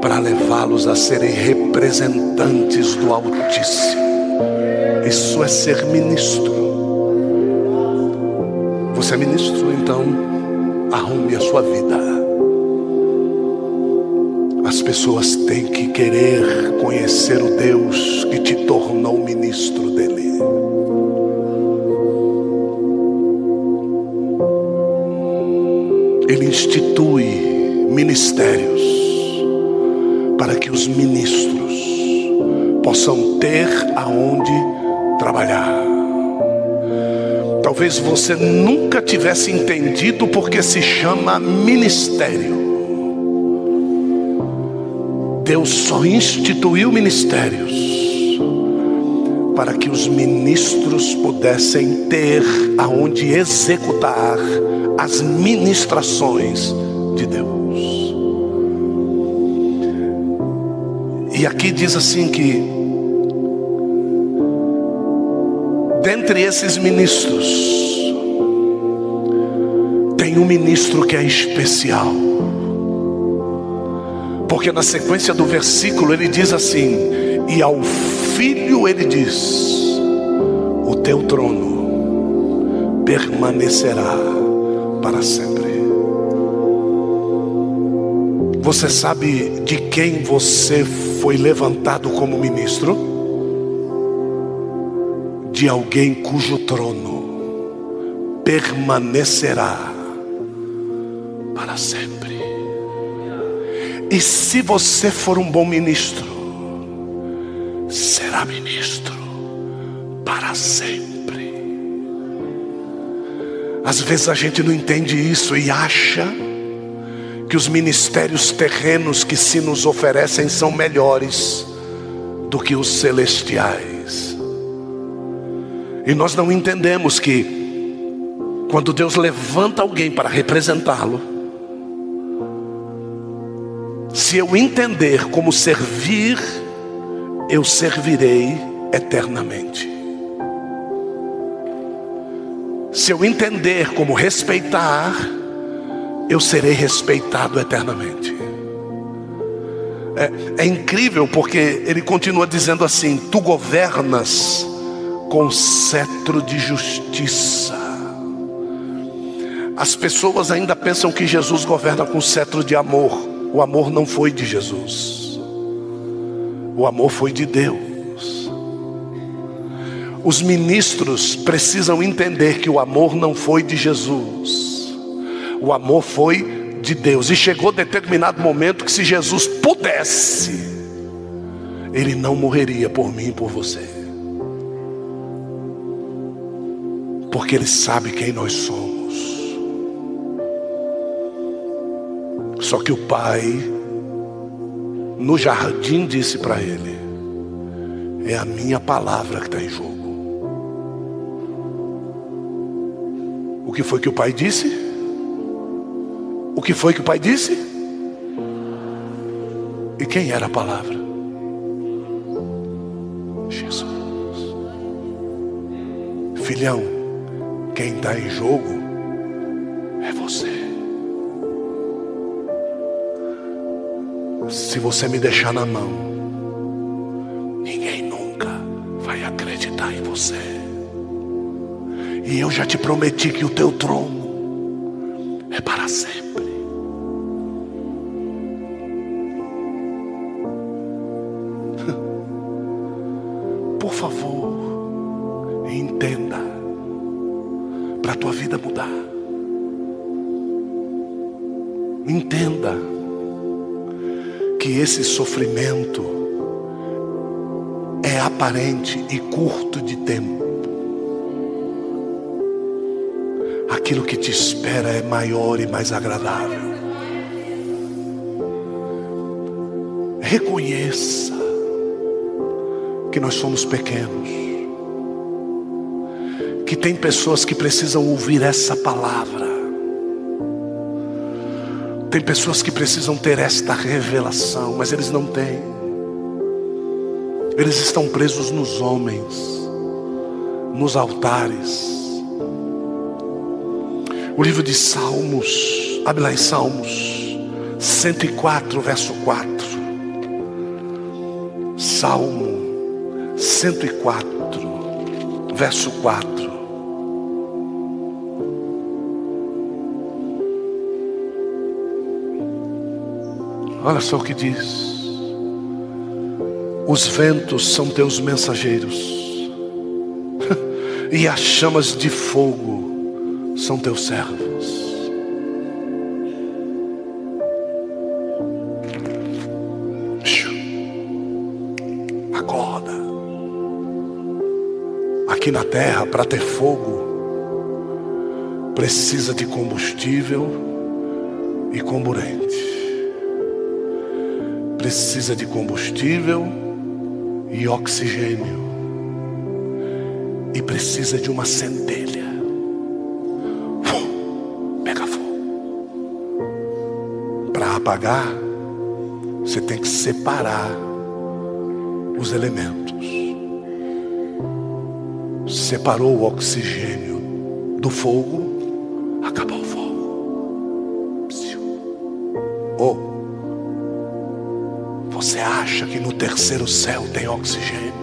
para levá-los a serem representantes do Altíssimo. Isso é ser ministro. Você é ministro, então arrume a sua vida. As pessoas têm que querer conhecer o Deus que te tornou ministro dele. Ele institui ministérios para que os ministros possam ter aonde trabalhar. Talvez você nunca tivesse entendido porque se chama ministério. Deus só instituiu ministérios para que os ministros pudessem ter aonde executar as ministrações de Deus. E aqui diz assim que dentre esses ministros tem um ministro que é especial. Porque na sequência do versículo ele diz assim: "E ao filho ele diz: O teu trono permanecerá para sempre. Você sabe de quem você foi levantado como ministro? De alguém cujo trono permanecerá para sempre. E se você for um bom ministro, será ministro para sempre. Às vezes a gente não entende isso e acha que os ministérios terrenos que se nos oferecem são melhores do que os celestiais. E nós não entendemos que quando Deus levanta alguém para representá-lo, se eu entender como servir eu servirei eternamente. Se eu entender como respeitar, eu serei respeitado eternamente. É, é, incrível porque ele continua dizendo assim: Tu governas com cetro de justiça. As pessoas ainda pensam que Jesus governa com cetro de amor. O amor não foi de Jesus. O amor foi de Deus. Os ministros precisam entender que o amor não foi de Jesus. O amor foi de Deus. E chegou determinado momento que se Jesus pudesse, ele não morreria por mim e por você. Porque ele sabe quem nós somos. Só que o pai no jardim disse para ele: É a minha palavra que está em jogo. O que foi que o pai disse? O que foi que o pai disse? E quem era a palavra? Jesus. Filhão, quem está em jogo é você. Se você me deixar na mão, ninguém nunca vai acreditar em você. E eu já te prometi que o teu trono é para sempre. Por favor, entenda, para a tua vida mudar. Entenda que esse sofrimento é aparente e curto de tempo. Aquilo que te espera é maior e mais agradável. Reconheça que nós somos pequenos. Que tem pessoas que precisam ouvir essa palavra. Tem pessoas que precisam ter esta revelação, mas eles não têm. Eles estão presos nos homens, nos altares. O livro de Salmos, abre lá em Salmos 104, verso 4. Salmo 104, verso 4. Olha só o que diz: os ventos são teus mensageiros, e as chamas de fogo são teus servos. Acorda. Aqui na terra, para ter fogo, precisa de combustível e comburente precisa de combustível e oxigênio. E precisa de uma centelha. Para apagar, você tem que separar os elementos. Separou o oxigênio do fogo, acabou o fogo. Oh, você acha que no terceiro céu tem oxigênio?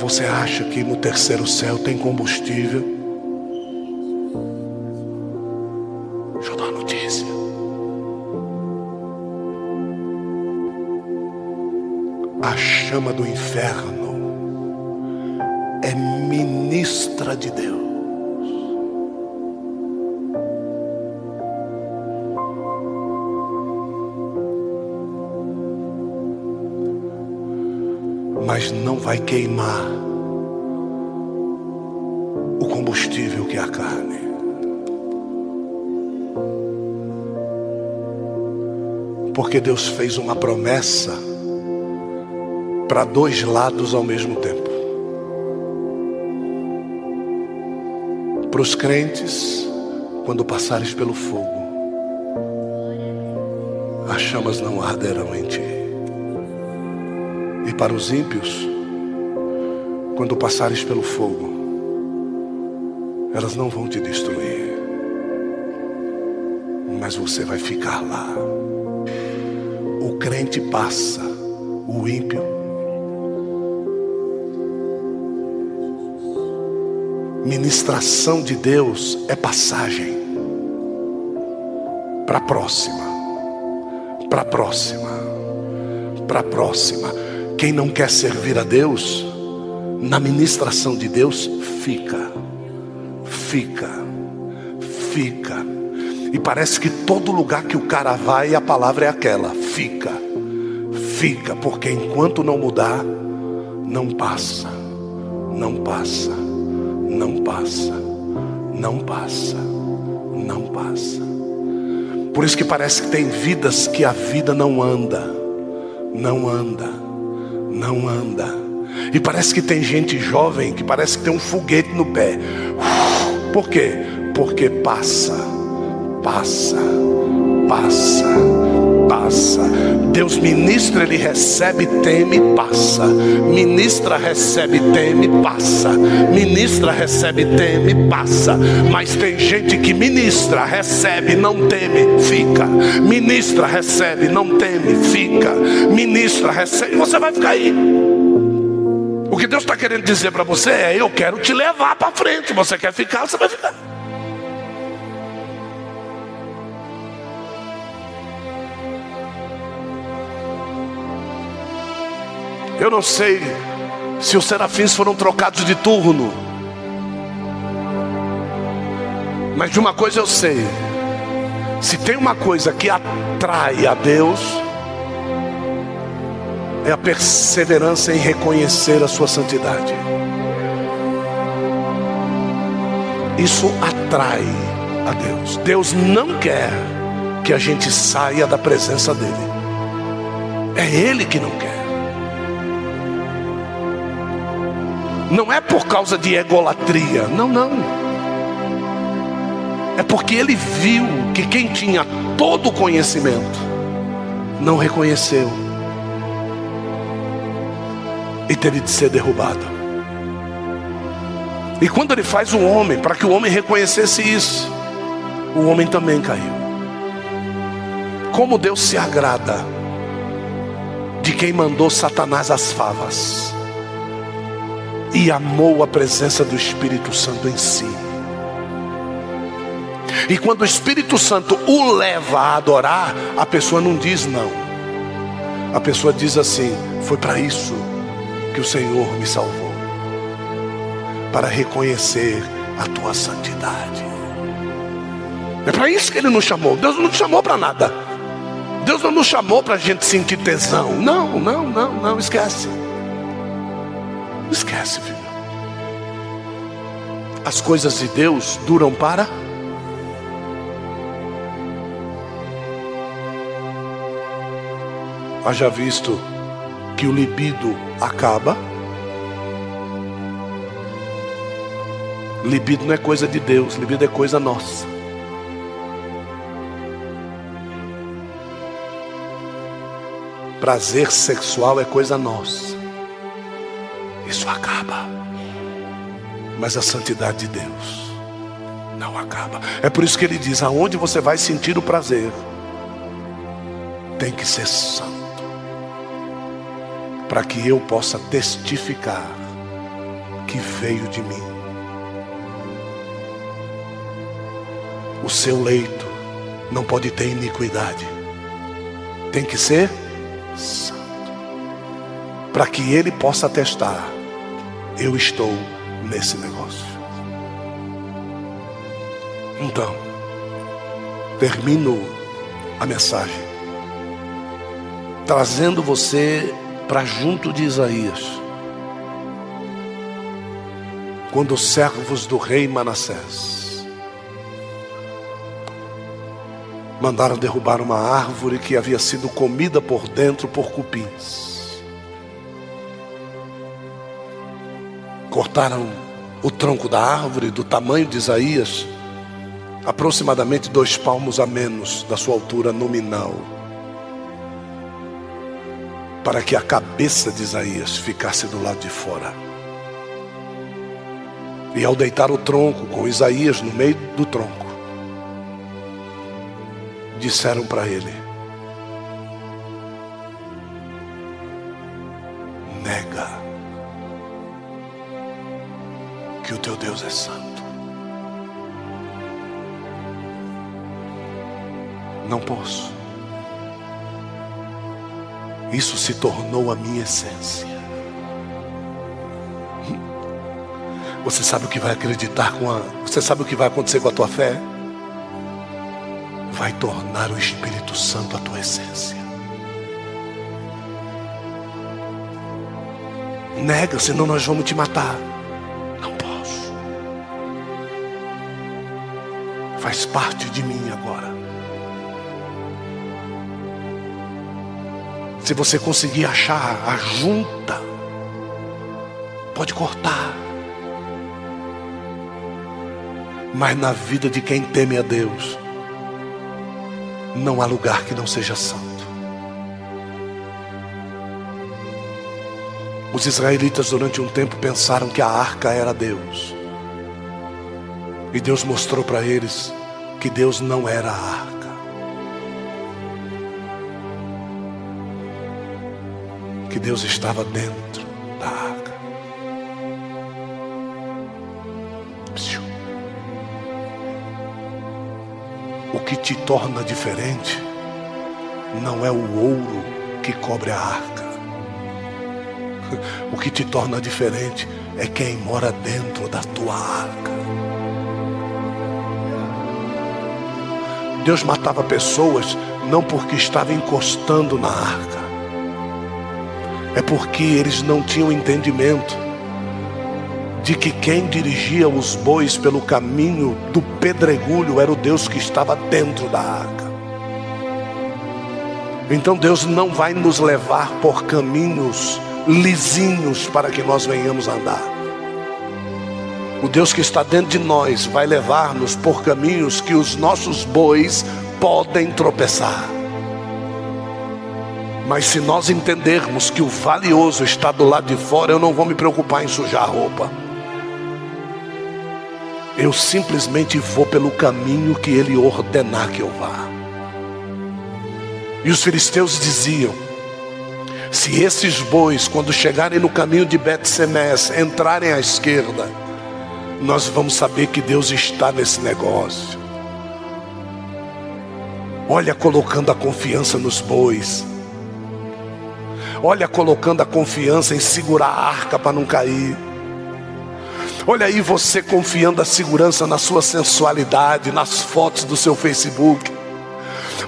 Você acha que no terceiro céu tem combustível? Chama do inferno é ministra de Deus. mas não vai queimar o combustível que é a carne. Porque Deus fez uma promessa para dois lados ao mesmo tempo. Para os crentes, quando passares pelo fogo, as chamas não arderão em ti. E para os ímpios, quando passares pelo fogo, elas não vão te destruir, mas você vai ficar lá. O crente passa, o ímpio. Ministração de Deus é passagem para a próxima, para a próxima, para a próxima. Quem não quer servir a Deus, na ministração de Deus, fica, fica, fica. E parece que todo lugar que o cara vai, a palavra é aquela: fica, fica, porque enquanto não mudar, não passa, não passa, não passa, não passa, não passa. Por isso que parece que tem vidas que a vida não anda, não anda, não anda. E parece que tem gente jovem que parece que tem um foguete no pé. Por quê? Porque passa, passa, passa, passa. Deus ministra, ele recebe, teme, passa. Ministra, recebe, teme, passa. Ministra, recebe, teme, passa. Mas tem gente que ministra, recebe, não teme, fica. Ministra, recebe, não teme, fica. Ministra, recebe, você vai ficar aí. O que Deus está querendo dizer para você é: eu quero te levar para frente. Você quer ficar, você vai ficar. Eu não sei se os serafins foram trocados de turno, mas de uma coisa eu sei: se tem uma coisa que atrai a Deus, é a perseverança em reconhecer a sua santidade. Isso atrai a Deus. Deus não quer que a gente saia da presença dEle. É Ele que não quer. Não é por causa de egolatria, não, não. É porque ele viu que quem tinha todo o conhecimento não reconheceu e teve de ser derrubado. E quando ele faz o homem, para que o homem reconhecesse isso, o homem também caiu. Como Deus se agrada de quem mandou Satanás às favas e amou a presença do Espírito Santo em si. E quando o Espírito Santo o leva a adorar, a pessoa não diz não. A pessoa diz assim: foi para isso que o Senhor me salvou para reconhecer a tua santidade. É para isso que Ele nos chamou. Deus não nos chamou para nada. Deus não nos chamou para a gente sentir tesão. Não, não, não, não, esquece. Esquece, filho. As coisas de Deus duram para. Haja visto que o libido acaba. Libido não é coisa de Deus, libido é coisa nossa. Prazer sexual é coisa nossa. Isso acaba. Mas a santidade de Deus não acaba. É por isso que ele diz: aonde você vai sentir o prazer, tem que ser santo para que eu possa testificar que veio de mim. O seu leito não pode ter iniquidade, tem que ser santo, para que ele possa testar: eu estou nesse negócio. Então, termino a mensagem trazendo você para junto de Isaías. Quando os servos do rei Manassés mandaram derrubar uma árvore que havia sido comida por dentro por cupins. Cortaram o tronco da árvore do tamanho de Isaías, aproximadamente dois palmos a menos da sua altura nominal para que a cabeça de Isaías ficasse do lado de fora. E ao deitar o tronco com Isaías no meio do tronco, disseram para ele: teu Deus é santo. Não posso. Isso se tornou a minha essência. Você sabe o que vai acreditar com a. Você sabe o que vai acontecer com a tua fé? Vai tornar o Espírito Santo a tua essência. Nega, senão nós vamos te matar. Faz parte de mim agora. Se você conseguir achar a junta, pode cortar. Mas na vida de quem teme a Deus, não há lugar que não seja santo. Os israelitas, durante um tempo, pensaram que a arca era Deus. E Deus mostrou para eles que Deus não era a arca. Que Deus estava dentro da arca. O que te torna diferente não é o ouro que cobre a arca. O que te torna diferente é quem mora dentro da tua arca. Deus matava pessoas não porque estava encostando na arca, é porque eles não tinham entendimento de que quem dirigia os bois pelo caminho do pedregulho era o Deus que estava dentro da arca. Então Deus não vai nos levar por caminhos lisinhos para que nós venhamos andar. O Deus que está dentro de nós vai levar-nos por caminhos que os nossos bois podem tropeçar. Mas se nós entendermos que o valioso está do lado de fora, eu não vou me preocupar em sujar a roupa. Eu simplesmente vou pelo caminho que ele ordenar que eu vá. E os filisteus diziam: se esses bois, quando chegarem no caminho de Bet-Semes, entrarem à esquerda, nós vamos saber que Deus está nesse negócio. Olha, colocando a confiança nos bois. Olha, colocando a confiança em segurar a arca para não cair. Olha aí você confiando a segurança na sua sensualidade, nas fotos do seu Facebook.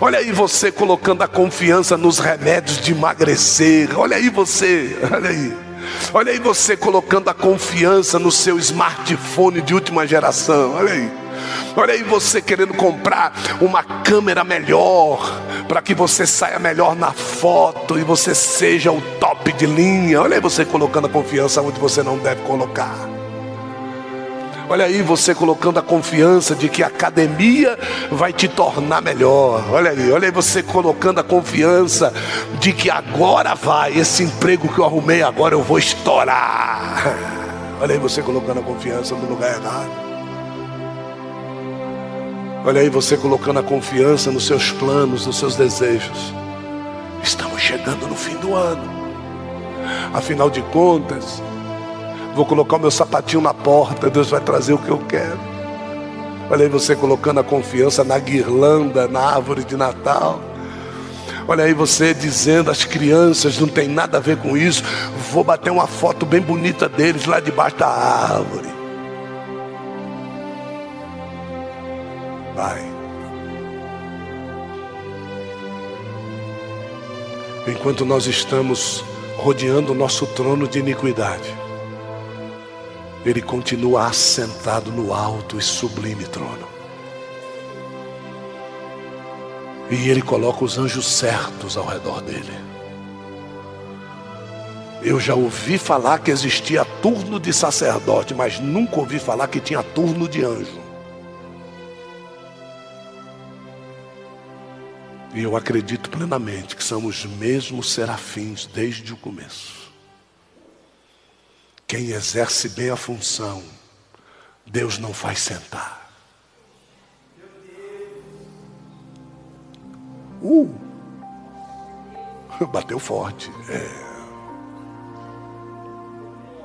Olha aí você colocando a confiança nos remédios de emagrecer. Olha aí você, olha aí. Olha aí você colocando a confiança no seu smartphone de última geração. Olha aí. Olha aí você querendo comprar uma câmera melhor para que você saia melhor na foto e você seja o top de linha. Olha aí você colocando a confiança onde você não deve colocar. Olha aí você colocando a confiança de que a academia vai te tornar melhor. Olha aí, olha aí você colocando a confiança de que agora vai, esse emprego que eu arrumei agora eu vou estourar. Olha aí você colocando a confiança no lugar errado. Olha aí você colocando a confiança nos seus planos, nos seus desejos. Estamos chegando no fim do ano. Afinal de contas, Vou colocar o meu sapatinho na porta, Deus vai trazer o que eu quero. Olha aí você colocando a confiança na guirlanda, na árvore de Natal. Olha aí você dizendo às crianças, não tem nada a ver com isso. Vou bater uma foto bem bonita deles lá debaixo da árvore. Vai. Enquanto nós estamos rodeando o nosso trono de iniquidade ele continua assentado no alto e sublime trono. E ele coloca os anjos certos ao redor dele. Eu já ouvi falar que existia turno de sacerdote, mas nunca ouvi falar que tinha turno de anjo. E eu acredito plenamente que são os mesmos serafins desde o começo. Quem exerce bem a função, Deus não faz sentar. Uh! Bateu forte. É.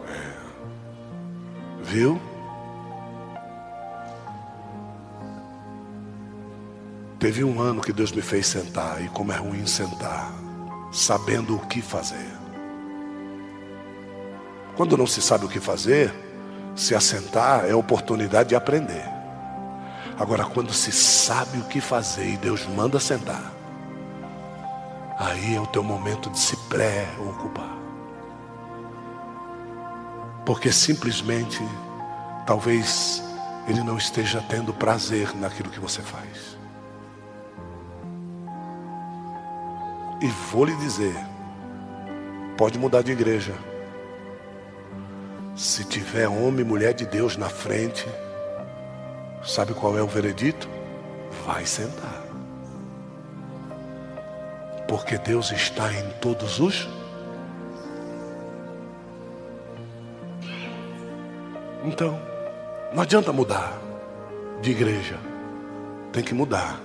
É. Viu? Teve um ano que Deus me fez sentar, e como é ruim sentar, sabendo o que fazer. Quando não se sabe o que fazer, Se assentar é oportunidade de aprender. Agora, quando se sabe o que fazer e Deus manda sentar, aí é o teu momento de se preocupar. Porque simplesmente, talvez Ele não esteja tendo prazer naquilo que você faz. E vou lhe dizer, pode mudar de igreja. Se tiver homem e mulher de Deus na frente, sabe qual é o veredito? Vai sentar. Porque Deus está em todos os. Então, não adianta mudar de igreja, tem que mudar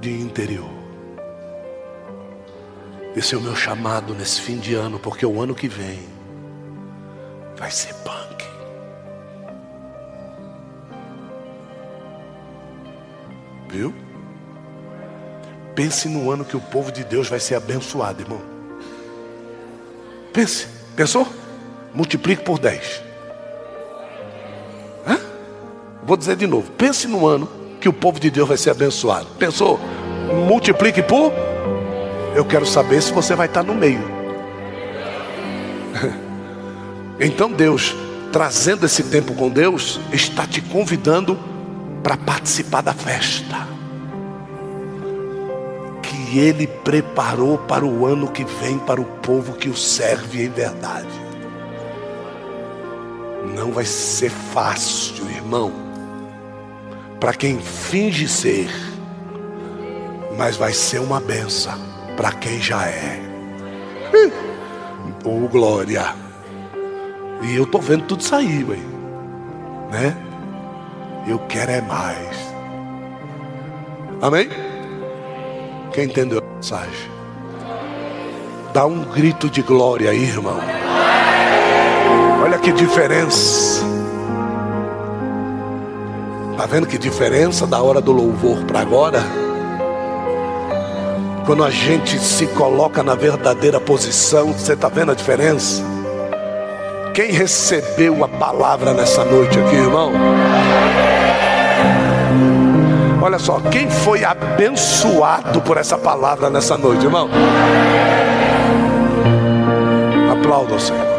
de interior. Esse é o meu chamado nesse fim de ano, porque o ano que vem vai ser punk. Viu? Pense no ano que o povo de Deus vai ser abençoado, irmão. Pense. Pensou? Multiplique por 10. Hã? Vou dizer de novo. Pense no ano que o povo de Deus vai ser abençoado. Pensou? Multiplique por. Eu quero saber se você vai estar no meio. Então Deus, trazendo esse tempo com Deus, está te convidando para participar da festa que Ele preparou para o ano que vem para o povo que o serve em verdade. Não vai ser fácil, irmão, para quem finge ser, mas vai ser uma benção para quem já é. Oh, glória! E eu tô vendo tudo sair, ué. né? Eu quero é mais. Amém? Quem entendeu a mensagem? Dá um grito de glória aí, irmão. Olha que diferença. Tá vendo que diferença da hora do louvor para agora? Quando a gente se coloca na verdadeira posição, você tá vendo a diferença? Quem recebeu a palavra nessa noite aqui, irmão? Olha só, quem foi abençoado por essa palavra nessa noite, irmão? Aplauda o Senhor.